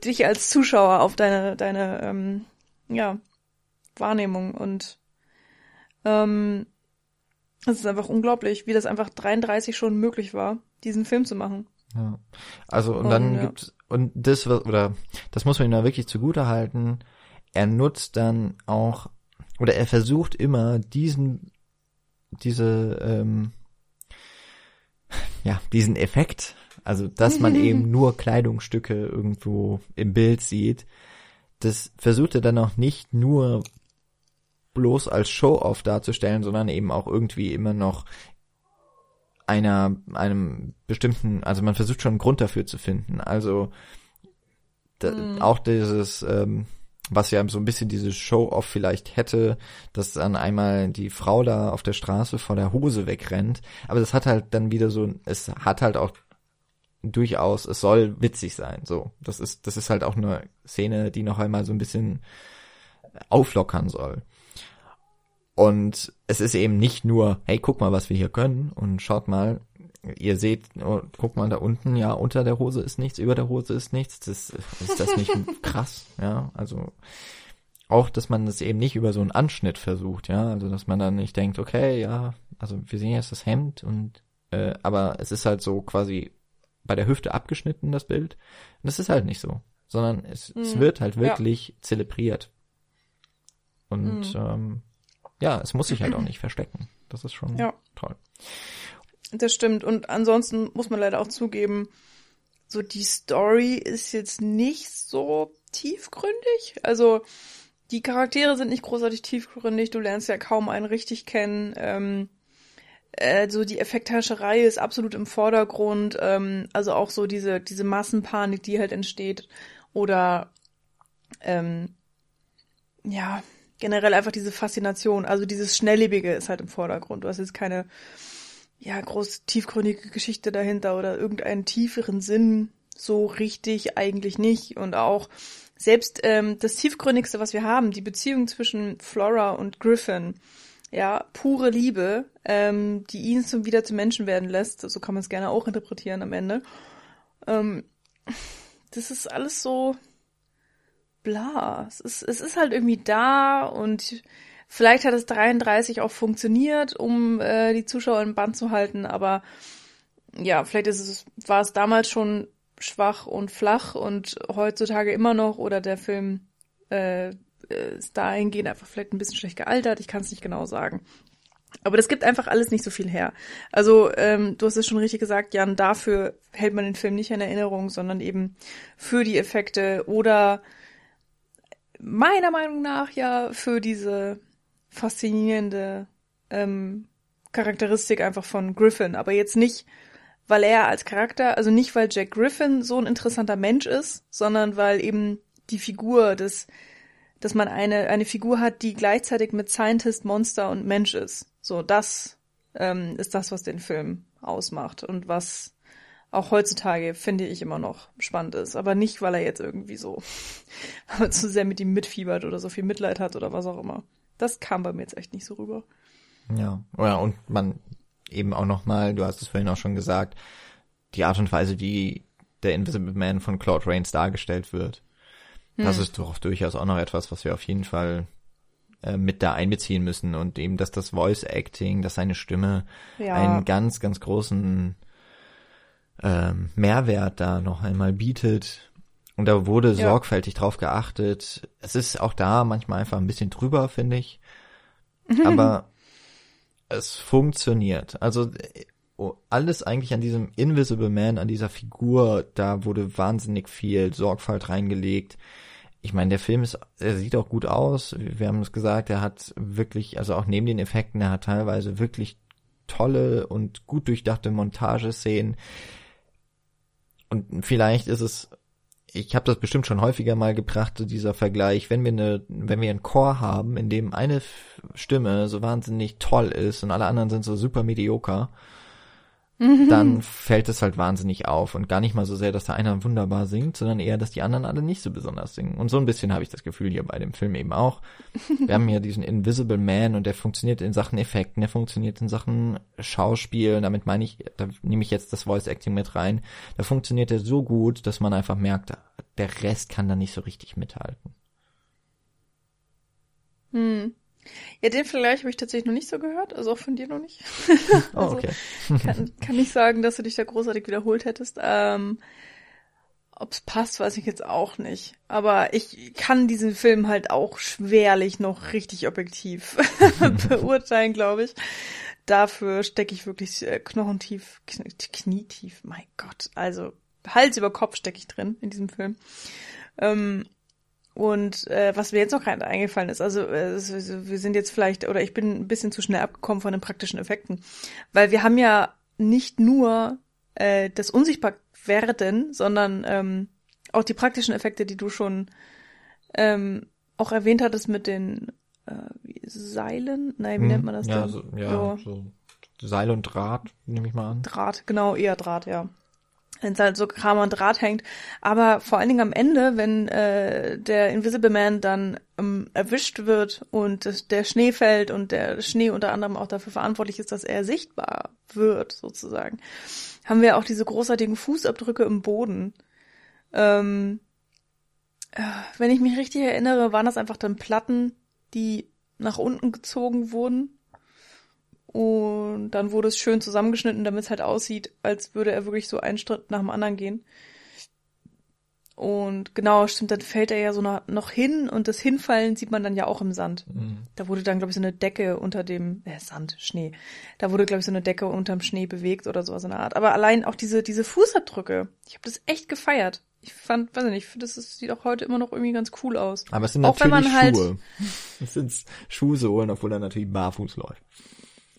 B: dich als Zuschauer, auf deine, deine, ähm, ja, Wahrnehmung und ähm, es ist einfach unglaublich, wie das einfach 33 schon möglich war, diesen Film zu machen.
A: Ja. Also und, und dann ja. gibt's und das oder das muss man ihm da wirklich zugute halten. Er nutzt dann auch oder er versucht immer diesen diese ähm, ja diesen Effekt, also dass man [laughs] eben nur Kleidungsstücke irgendwo im Bild sieht, das versucht er dann auch nicht nur bloß als Show-off darzustellen, sondern eben auch irgendwie immer noch einer, einem bestimmten, also man versucht schon einen Grund dafür zu finden. Also da, mhm. auch dieses, ähm, was ja so ein bisschen dieses Show-off vielleicht hätte, dass dann einmal die Frau da auf der Straße vor der Hose wegrennt. Aber das hat halt dann wieder so, es hat halt auch durchaus, es soll witzig sein. So, das ist, das ist halt auch eine Szene, die noch einmal so ein bisschen auflockern soll. Und es ist eben nicht nur, hey, guck mal, was wir hier können und schaut mal, ihr seht, oh, guck mal da unten, ja, unter der Hose ist nichts, über der Hose ist nichts. Das, ist das nicht [laughs] krass, ja? Also auch, dass man das eben nicht über so einen Anschnitt versucht, ja, also dass man dann nicht denkt, okay, ja, also wir sehen jetzt das Hemd und äh, aber es ist halt so quasi bei der Hüfte abgeschnitten, das Bild. Und das ist halt nicht so, sondern es, mhm. es wird halt wirklich ja. zelebriert. Und mhm. ähm, ja, es muss sich halt auch nicht verstecken. Das ist schon ja. toll.
B: Das stimmt. Und ansonsten muss man leider auch zugeben, so die Story ist jetzt nicht so tiefgründig. Also die Charaktere sind nicht großartig tiefgründig. Du lernst ja kaum einen richtig kennen. Ähm, äh, so die Effektherrscherei ist absolut im Vordergrund. Ähm, also auch so diese diese Massenpanik, die halt entsteht. Oder ähm, ja, generell einfach diese Faszination, also dieses Schnelllebige ist halt im Vordergrund. Du hast jetzt keine, ja, groß tiefgründige Geschichte dahinter oder irgendeinen tieferen Sinn so richtig eigentlich nicht. Und auch selbst ähm, das tiefgründigste, was wir haben, die Beziehung zwischen Flora und Griffin, ja, pure Liebe, ähm, die ihn zum wieder zum Menschen werden lässt, so kann man es gerne auch interpretieren am Ende. Ähm, das ist alles so bla. Es ist, es ist halt irgendwie da und vielleicht hat es 33 auch funktioniert, um äh, die Zuschauer im Band zu halten, aber ja, vielleicht ist es, war es damals schon schwach und flach und heutzutage immer noch oder der Film äh, ist dahingehend einfach vielleicht ein bisschen schlecht gealtert, ich kann es nicht genau sagen. Aber das gibt einfach alles nicht so viel her. Also, ähm, du hast es schon richtig gesagt, Jan, dafür hält man den Film nicht in Erinnerung, sondern eben für die Effekte oder meiner Meinung nach ja für diese faszinierende ähm, Charakteristik einfach von Griffin. Aber jetzt nicht, weil er als Charakter, also nicht, weil Jack Griffin so ein interessanter Mensch ist, sondern weil eben die Figur des, dass man eine, eine Figur hat, die gleichzeitig mit Scientist, Monster und Mensch ist. So, das ähm, ist das, was den Film ausmacht und was auch heutzutage finde ich immer noch spannend ist. Aber nicht, weil er jetzt irgendwie so [laughs] zu sehr mit ihm mitfiebert oder so viel Mitleid hat oder was auch immer. Das kam bei mir jetzt echt nicht so rüber.
A: Ja, ja und man eben auch nochmal, du hast es vorhin auch schon gesagt, die Art und Weise, wie der Invisible Man von Claude Rains dargestellt wird. Hm. Das ist doch durchaus auch noch etwas, was wir auf jeden Fall äh, mit da einbeziehen müssen und eben, dass das Voice Acting, dass seine Stimme ja. einen ganz, ganz großen ähm, Mehrwert da noch einmal bietet. Und da wurde ja. sorgfältig drauf geachtet. Es ist auch da manchmal einfach ein bisschen drüber, finde ich. [laughs] Aber es funktioniert. Also oh, alles eigentlich an diesem Invisible Man, an dieser Figur, da wurde wahnsinnig viel Sorgfalt reingelegt. Ich meine, der Film ist, er sieht auch gut aus. Wir haben es gesagt, er hat wirklich, also auch neben den Effekten, er hat teilweise wirklich tolle und gut durchdachte Montageszenen. Und vielleicht ist es, ich habe das bestimmt schon häufiger mal gebracht, dieser Vergleich, wenn wir eine, wenn wir einen Chor haben, in dem eine Stimme so wahnsinnig toll ist und alle anderen sind so super medioker, Mhm. dann fällt es halt wahnsinnig auf und gar nicht mal so sehr, dass da einer wunderbar singt, sondern eher, dass die anderen alle nicht so besonders singen. Und so ein bisschen habe ich das Gefühl hier bei dem Film eben auch. Wir haben hier diesen Invisible Man und der funktioniert in Sachen Effekten, der funktioniert in Sachen Schauspiel und damit meine ich, da nehme ich jetzt das Voice Acting mit rein. Da funktioniert er so gut, dass man einfach merkt, der Rest kann da nicht so richtig mithalten.
B: Hm. Ja, den Vergleich habe ich tatsächlich noch nicht so gehört, also auch von dir noch nicht. [laughs]
A: oh, also okay.
B: kann, kann nicht sagen, dass du dich da großartig wiederholt hättest. Ähm, Ob's passt, weiß ich jetzt auch nicht. Aber ich kann diesen Film halt auch schwerlich noch richtig objektiv [laughs] beurteilen, glaube ich. Dafür stecke ich wirklich äh, knochentief, knietief, mein Gott. Also Hals über Kopf stecke ich drin in diesem Film. Ähm, und äh, was mir jetzt noch gerade eingefallen ist, also äh, wir sind jetzt vielleicht, oder ich bin ein bisschen zu schnell abgekommen von den praktischen Effekten, weil wir haben ja nicht nur äh, das Unsichtbarwerden, sondern ähm, auch die praktischen Effekte, die du schon ähm, auch erwähnt hattest mit den äh, Seilen. Nein, wie hm, nennt man das
A: ja,
B: denn?
A: So, ja, so. so Seil und Draht, nehme ich mal an.
B: Draht, genau, eher Draht, ja wenn es halt so Kram an Draht hängt. Aber vor allen Dingen am Ende, wenn äh, der Invisible Man dann ähm, erwischt wird und der Schnee fällt und der Schnee unter anderem auch dafür verantwortlich ist, dass er sichtbar wird, sozusagen, haben wir auch diese großartigen Fußabdrücke im Boden. Ähm, äh, wenn ich mich richtig erinnere, waren das einfach dann Platten, die nach unten gezogen wurden und dann wurde es schön zusammengeschnitten, damit es halt aussieht, als würde er wirklich so einen Schritt nach dem anderen gehen. Und genau, stimmt, dann fällt er ja so noch hin und das Hinfallen sieht man dann ja auch im Sand. Mhm. Da wurde dann, glaube ich, so eine Decke unter dem, äh, Sand, Schnee. Da wurde, glaube ich, so eine Decke unterm Schnee bewegt oder sowas in der Art. Aber allein auch diese, diese Fußabdrücke, ich habe das echt gefeiert. Ich fand, weiß nicht, ich finde, das, das sieht auch heute immer noch irgendwie ganz cool aus.
A: Aber es sind auch natürlich halt Schuhe. [laughs] es sind Schuhsohlen, obwohl er natürlich barfuß läuft.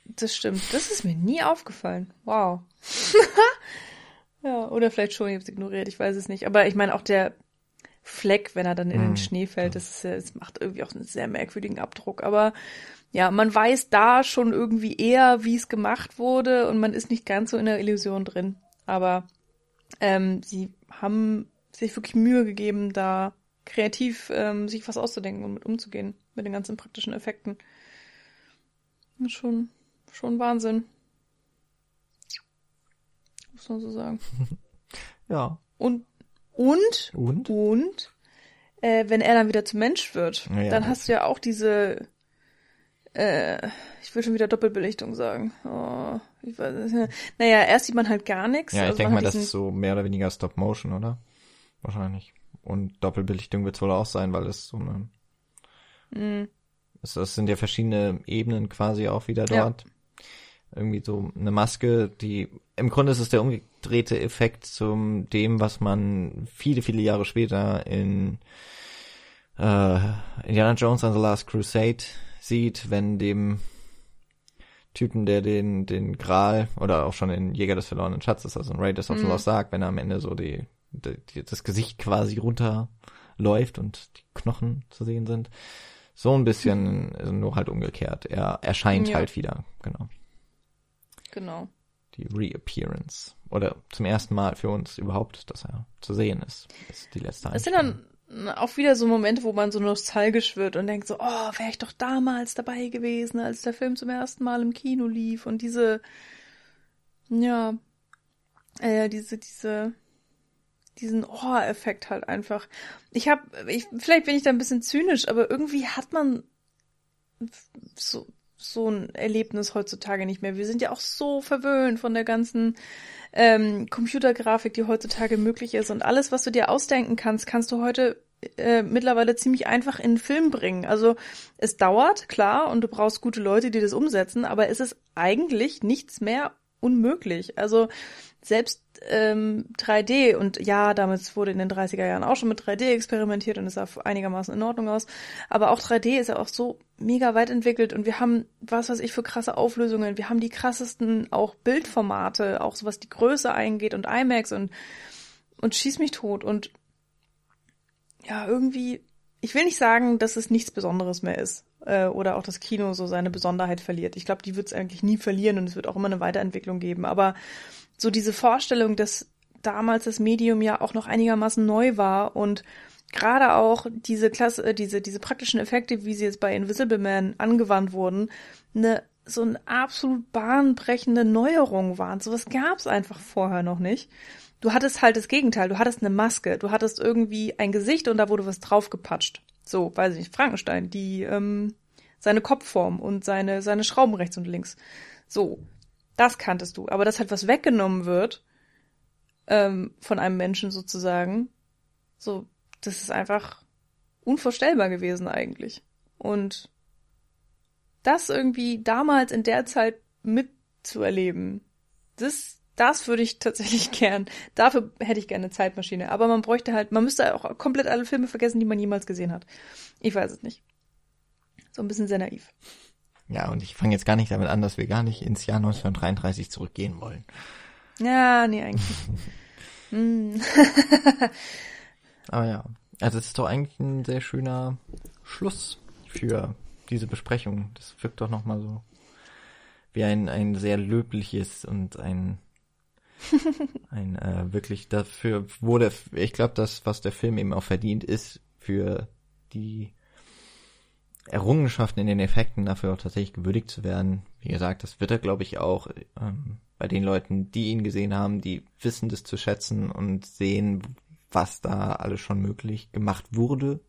B: Das stimmt. Das ist mir nie aufgefallen. Wow. [laughs] ja, oder vielleicht schon, ich habe es ignoriert, ich weiß es nicht. Aber ich meine auch der Fleck, wenn er dann in den Schnee fällt. Das, ist, das macht irgendwie auch einen sehr merkwürdigen Abdruck. Aber ja, man weiß da schon irgendwie eher, wie es gemacht wurde und man ist nicht ganz so in der Illusion drin. Aber ähm, sie haben sich wirklich Mühe gegeben, da kreativ ähm, sich was auszudenken und mit umzugehen, mit den ganzen praktischen Effekten. Schon, schon Wahnsinn. Muss man so sagen. [laughs]
A: Ja.
B: Und, und,
A: Und?
B: und, äh, wenn er dann wieder zum Mensch wird,
A: Ja,
B: dann hast du ja auch diese, äh, ich will schon wieder Doppelbelichtung sagen. Oh, ich weiß, nicht. naja, erst sieht man halt gar nichts.
A: Ja, ich
B: also
A: denke mal, das ist so mehr oder weniger Stop Motion, oder? Wahrscheinlich. Und Doppelbelichtung wird es wohl auch sein, weil es so eine.
B: Mhm.
A: Es, es sind ja verschiedene Ebenen quasi auch wieder
B: Ja.
A: Irgendwie so eine Maske, die im Grunde ist es der umgedrehte Effekt zum dem, was man viele, viele Jahre später in äh, Indiana Jones and the Last Crusade sieht, wenn dem Typen, der den, den Gral oder auch schon in Jäger des verlorenen Schatzes, also in Raiders of the
B: Mhm.
A: Lost Ark, wenn er am Ende so die, die, das Gesicht quasi runterläuft und die Knochen zu sehen sind. So ein bisschen, nur halt umgekehrt. Er erscheint
B: Ja.
A: halt wieder, genau.
B: Genau.
A: Die Reappearance. Oder zum ersten Mal für uns überhaupt, dass er zu sehen ist. ist die letzte
B: Es sind dann auch wieder so Momente, wo man so nostalgisch wird und denkt so, oh, wäre ich doch damals dabei gewesen, als der Film zum ersten Mal im Kino lief und diese, ja, äh, diese, diese, diesen Oh-Effekt halt einfach. Ich habe, ich, vielleicht bin ich da ein bisschen zynisch, aber irgendwie hat man so, so ein Erlebnis heutzutage nicht mehr. Wir sind ja auch so verwöhnt von der ganzen ähm, Computergrafik, die heutzutage möglich ist. Und alles, was du dir ausdenken kannst, kannst du heute äh, mittlerweile ziemlich einfach in den Film bringen. Also es dauert, klar, und du brauchst gute Leute, die das umsetzen, aber es ist eigentlich nichts mehr unmöglich. Also selbst ähm, 3D und ja, damals wurde in den 30er Jahren auch schon mit 3D experimentiert und es sah einigermaßen in Ordnung aus. Aber auch 3D ist ja auch so mega weit entwickelt und wir haben, was weiß ich, für krasse Auflösungen. Wir haben die krassesten auch Bildformate, auch so was die Größe eingeht und IMAX und, und schieß mich tot und ja, irgendwie, ich will nicht sagen, dass es nichts Besonderes mehr ist äh, oder auch das Kino so seine Besonderheit verliert. Ich glaube, die wird es eigentlich nie verlieren und es wird auch immer eine Weiterentwicklung geben. Aber so diese Vorstellung, dass damals das Medium ja auch noch einigermaßen neu war und gerade auch diese Klasse, äh, diese, diese praktischen Effekte, wie sie jetzt bei Invisible Man angewandt wurden, eine so eine absolut bahnbrechende Neuerung waren. Sowas gab es einfach vorher noch nicht. Du hattest halt das Gegenteil. Du hattest eine Maske. Du hattest irgendwie ein Gesicht und da wurde was draufgepatscht. So, weiß ich nicht, Frankenstein, die, ähm, seine Kopfform und seine, seine Schrauben rechts und links. So, das kanntest du. Aber dass halt was weggenommen wird, ähm, von einem Menschen sozusagen, so, das ist einfach unvorstellbar gewesen eigentlich. Und das irgendwie damals in der Zeit mitzuerleben, das, das würde ich tatsächlich [laughs] gern. Dafür hätte ich gerne eine Zeitmaschine. Aber man bräuchte halt, man müsste auch komplett alle Filme vergessen, die man jemals gesehen hat. Ich weiß es nicht. So ein bisschen sehr naiv.
A: Ja, und ich fange jetzt gar nicht damit an, dass wir gar nicht ins Jahr 1933 zurückgehen wollen.
B: Ja, nee, eigentlich. [laughs] hm.
A: Aber ja, also es ist doch eigentlich ein sehr schöner Schluss für diese Besprechung. Das wirkt doch nochmal so wie ein, ein sehr löbliches und ein, [laughs] ein äh, wirklich dafür wurde, ich glaube, das, was der Film eben auch verdient, ist für die Errungenschaften in den Effekten dafür auch tatsächlich gewürdigt zu werden. Wie gesagt, das wird er, glaube ich, auch ähm, bei den Leuten, die ihn gesehen haben, die wissen das zu schätzen und sehen, was da alles schon möglich gemacht wurde.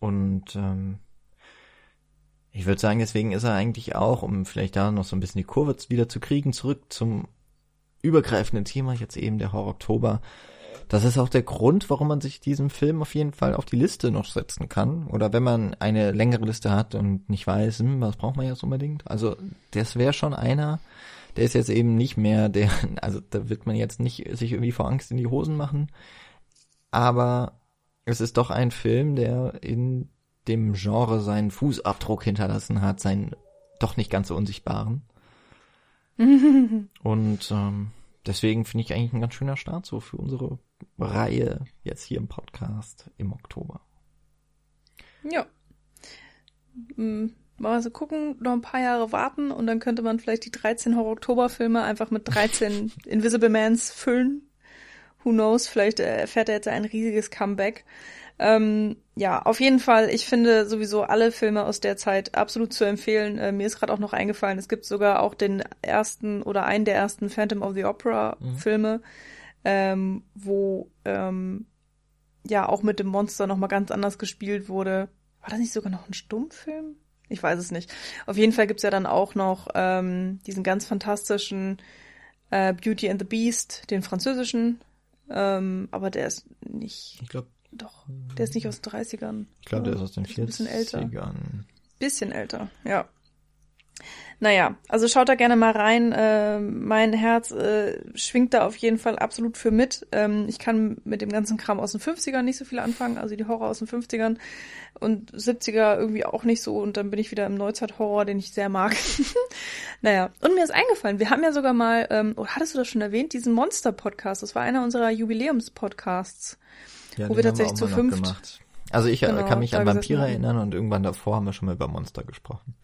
A: Und ähm, ich würde sagen, deswegen ist er eigentlich auch, um vielleicht da noch so ein bisschen die Kurve wieder zu kriegen, zurück zum übergreifenden Thema, jetzt eben der Horror Oktober. Das ist auch der Grund, warum man sich diesen Film auf jeden Fall auf die Liste noch setzen kann. Oder wenn man eine längere Liste hat und nicht weiß, hm, was braucht man jetzt unbedingt. Also das wäre schon einer, der ist jetzt eben nicht mehr der, [laughs] also da wird man jetzt nicht sich irgendwie vor Angst in die Hosen machen. Aber es ist doch ein Film, der in dem Genre seinen Fußabdruck hinterlassen hat, seinen doch nicht ganz so unsichtbaren. [laughs] Und ähm, deswegen finde ich eigentlich ein ganz schöner Start so für unsere Reihe jetzt hier im Podcast im Oktober.
B: Ja. Hm, mal so gucken, noch ein paar Jahre warten und dann könnte man vielleicht die 13 Horror-Oktober-Filme einfach mit 13 [laughs] Invisible Mans füllen. Who knows, vielleicht erfährt er jetzt ein riesiges Comeback. Ähm, ja, auf jeden Fall, ich finde sowieso alle Filme aus der Zeit absolut zu empfehlen. Äh, mir ist gerade auch noch eingefallen, es gibt sogar auch den ersten oder einen der ersten Phantom of the Opera mhm. Filme, ähm, wo ähm, ja auch mit dem Monster nochmal ganz anders gespielt wurde. War das nicht sogar noch ein Stummfilm? Ich weiß es nicht. Auf jeden Fall gibt's ja dann auch noch ähm, diesen ganz fantastischen äh, Beauty and the Beast, den französischen. Ähm, aber der ist nicht.
A: Ich glaube,
B: doch, der ist nicht aus den 30ern.
A: Ich glaube, der ist aus den 40ern.
B: Bisschen älter. Bisschen älter, ja. Naja, also schaut da gerne mal rein. Äh, mein Herz äh, schwingt da auf jeden Fall absolut für mit. Ähm, ich kann mit dem ganzen Kram aus den 50ern nicht so viel anfangen, also die Horror aus den 50ern und 70er irgendwie auch nicht so. Und dann bin ich wieder im Neuzeit-Horror, den ich sehr mag. [laughs] naja, und mir ist eingefallen, wir haben ja sogar mal, ähm, oder hattest du das schon erwähnt, diesen Monster-Podcast. Das war einer unserer Jubiläums-Podcasts. Ja, wo wir tatsächlich zu fünft. Gemacht.
A: Also ich äh, genau, kann mich an Vampire erinnern und irgendwann davor haben wir schon mal über Monster gesprochen.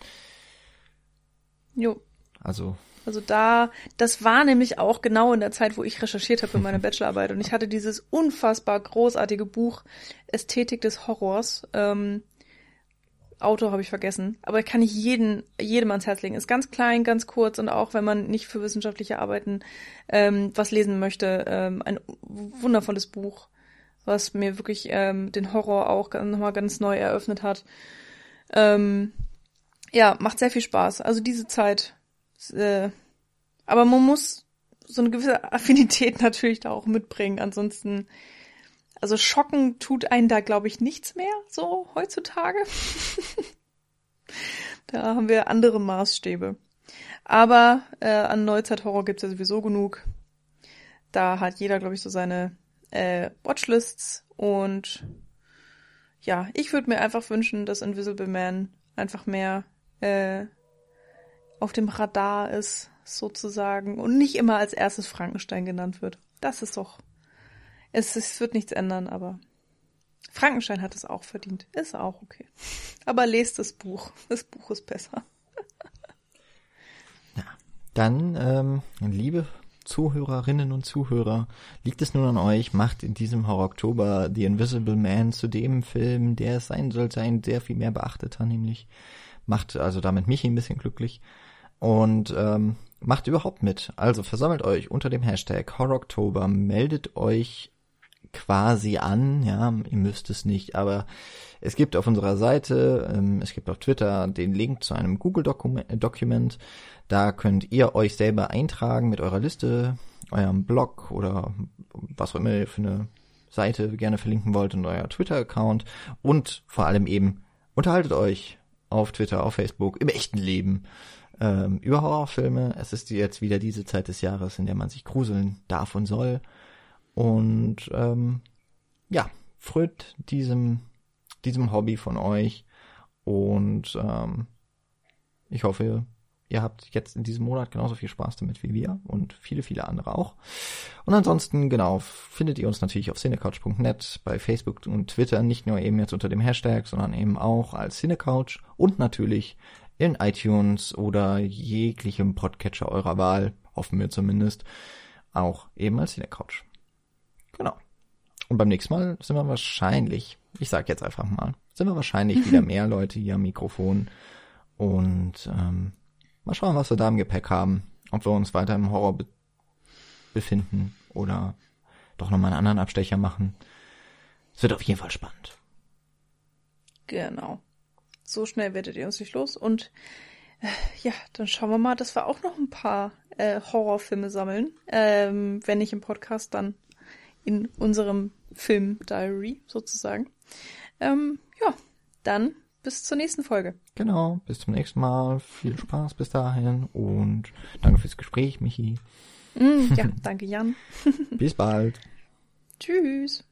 B: Jo.
A: Also.
B: Also da, das war nämlich auch genau in der Zeit, wo ich recherchiert habe für meine [laughs] Bachelorarbeit und ich hatte dieses unfassbar großartige Buch Ästhetik des Horrors. Ähm, Autor habe ich vergessen, aber kann ich jeden, jedem ans Herz legen. Ist ganz klein, ganz kurz und auch wenn man nicht für wissenschaftliche Arbeiten ähm, was lesen möchte, ähm, ein wundervolles Buch was mir wirklich ähm, den Horror auch nochmal ganz neu eröffnet hat. Ähm, ja, macht sehr viel Spaß. Also diese Zeit. Äh, aber man muss so eine gewisse [laughs] Affinität natürlich da auch mitbringen. Ansonsten, also schocken tut einen da, glaube ich, nichts mehr so heutzutage. [laughs] da haben wir andere Maßstäbe. Aber äh, an Neuzeithorror gibt's ja sowieso genug. Da hat jeder, glaube ich, so seine äh, Watchlists und ja, ich würde mir einfach wünschen, dass Invisible Man einfach mehr äh, auf dem Radar ist, sozusagen, und nicht immer als erstes Frankenstein genannt wird. Das ist doch. Es, es wird nichts ändern, aber Frankenstein hat es auch verdient. Ist auch okay. Aber lest das Buch. Das Buch ist besser.
A: ja. Dann, ähm, liebe Zuhörerinnen und Zuhörer, liegt es nun an euch, macht in diesem Horror Oktober The Invisible Man zu dem Film, der es sein sollte, ein sehr viel mehr beachteter, nämlich macht also damit mich ein bisschen glücklich und ähm, macht überhaupt mit. Also versammelt euch unter dem Hashtag Horror Oktober, meldet euch quasi an, ja, ihr müsst es nicht, aber es gibt auf unserer Seite, ähm, es gibt auf Twitter den Link zu einem Google-Dokument, da könnt ihr euch selber eintragen mit eurer Liste, eurem Blog oder was auch immer ihr für eine Seite gerne verlinken wollt und euer Twitter-Account. Und vor allem eben unterhaltet euch auf Twitter, auf Facebook, im echten Leben ähm, über Horrorfilme. Es ist jetzt wieder diese Zeit des Jahres, in der man sich gruseln darf und soll. Und ähm, ja, frönt diesem, diesem Hobby von euch. Und ähm, ich hoffe, ihr habt jetzt in diesem Monat genauso viel Spaß damit wie wir und viele, viele andere auch. Und ansonsten, genau, findet ihr uns natürlich auf cinecouch.net, bei Facebook und Twitter, nicht nur eben jetzt unter dem Hashtag, sondern eben auch als Cinecouch und natürlich in iTunes oder jeglichem Podcatcher eurer Wahl, hoffen wir zumindest, auch eben als Cinecouch. Genau. Und beim nächsten Mal sind wir wahrscheinlich, ich sag jetzt einfach mal, sind wir wahrscheinlich [laughs] wieder mehr Leute hier am Mikrofon und ähm, Mal schauen, was wir da im Gepäck haben. Ob wir uns weiter im Horror be befinden oder doch nochmal einen anderen Abstecher machen. Es wird auf jeden Fall spannend.
B: Genau. So schnell werdet ihr uns nicht los. Und äh, ja, dann schauen wir mal, dass wir auch noch ein paar äh, Horrorfilme sammeln. Ähm, wenn nicht im Podcast, dann in unserem Film-Diary sozusagen. Ähm, ja, dann bis zur nächsten Folge.
A: Genau, bis zum nächsten Mal. Viel Spaß bis dahin und danke fürs Gespräch, Michi.
B: Mm, ja, [laughs] danke, Jan.
A: bis bald. [laughs]
B: Tschüss.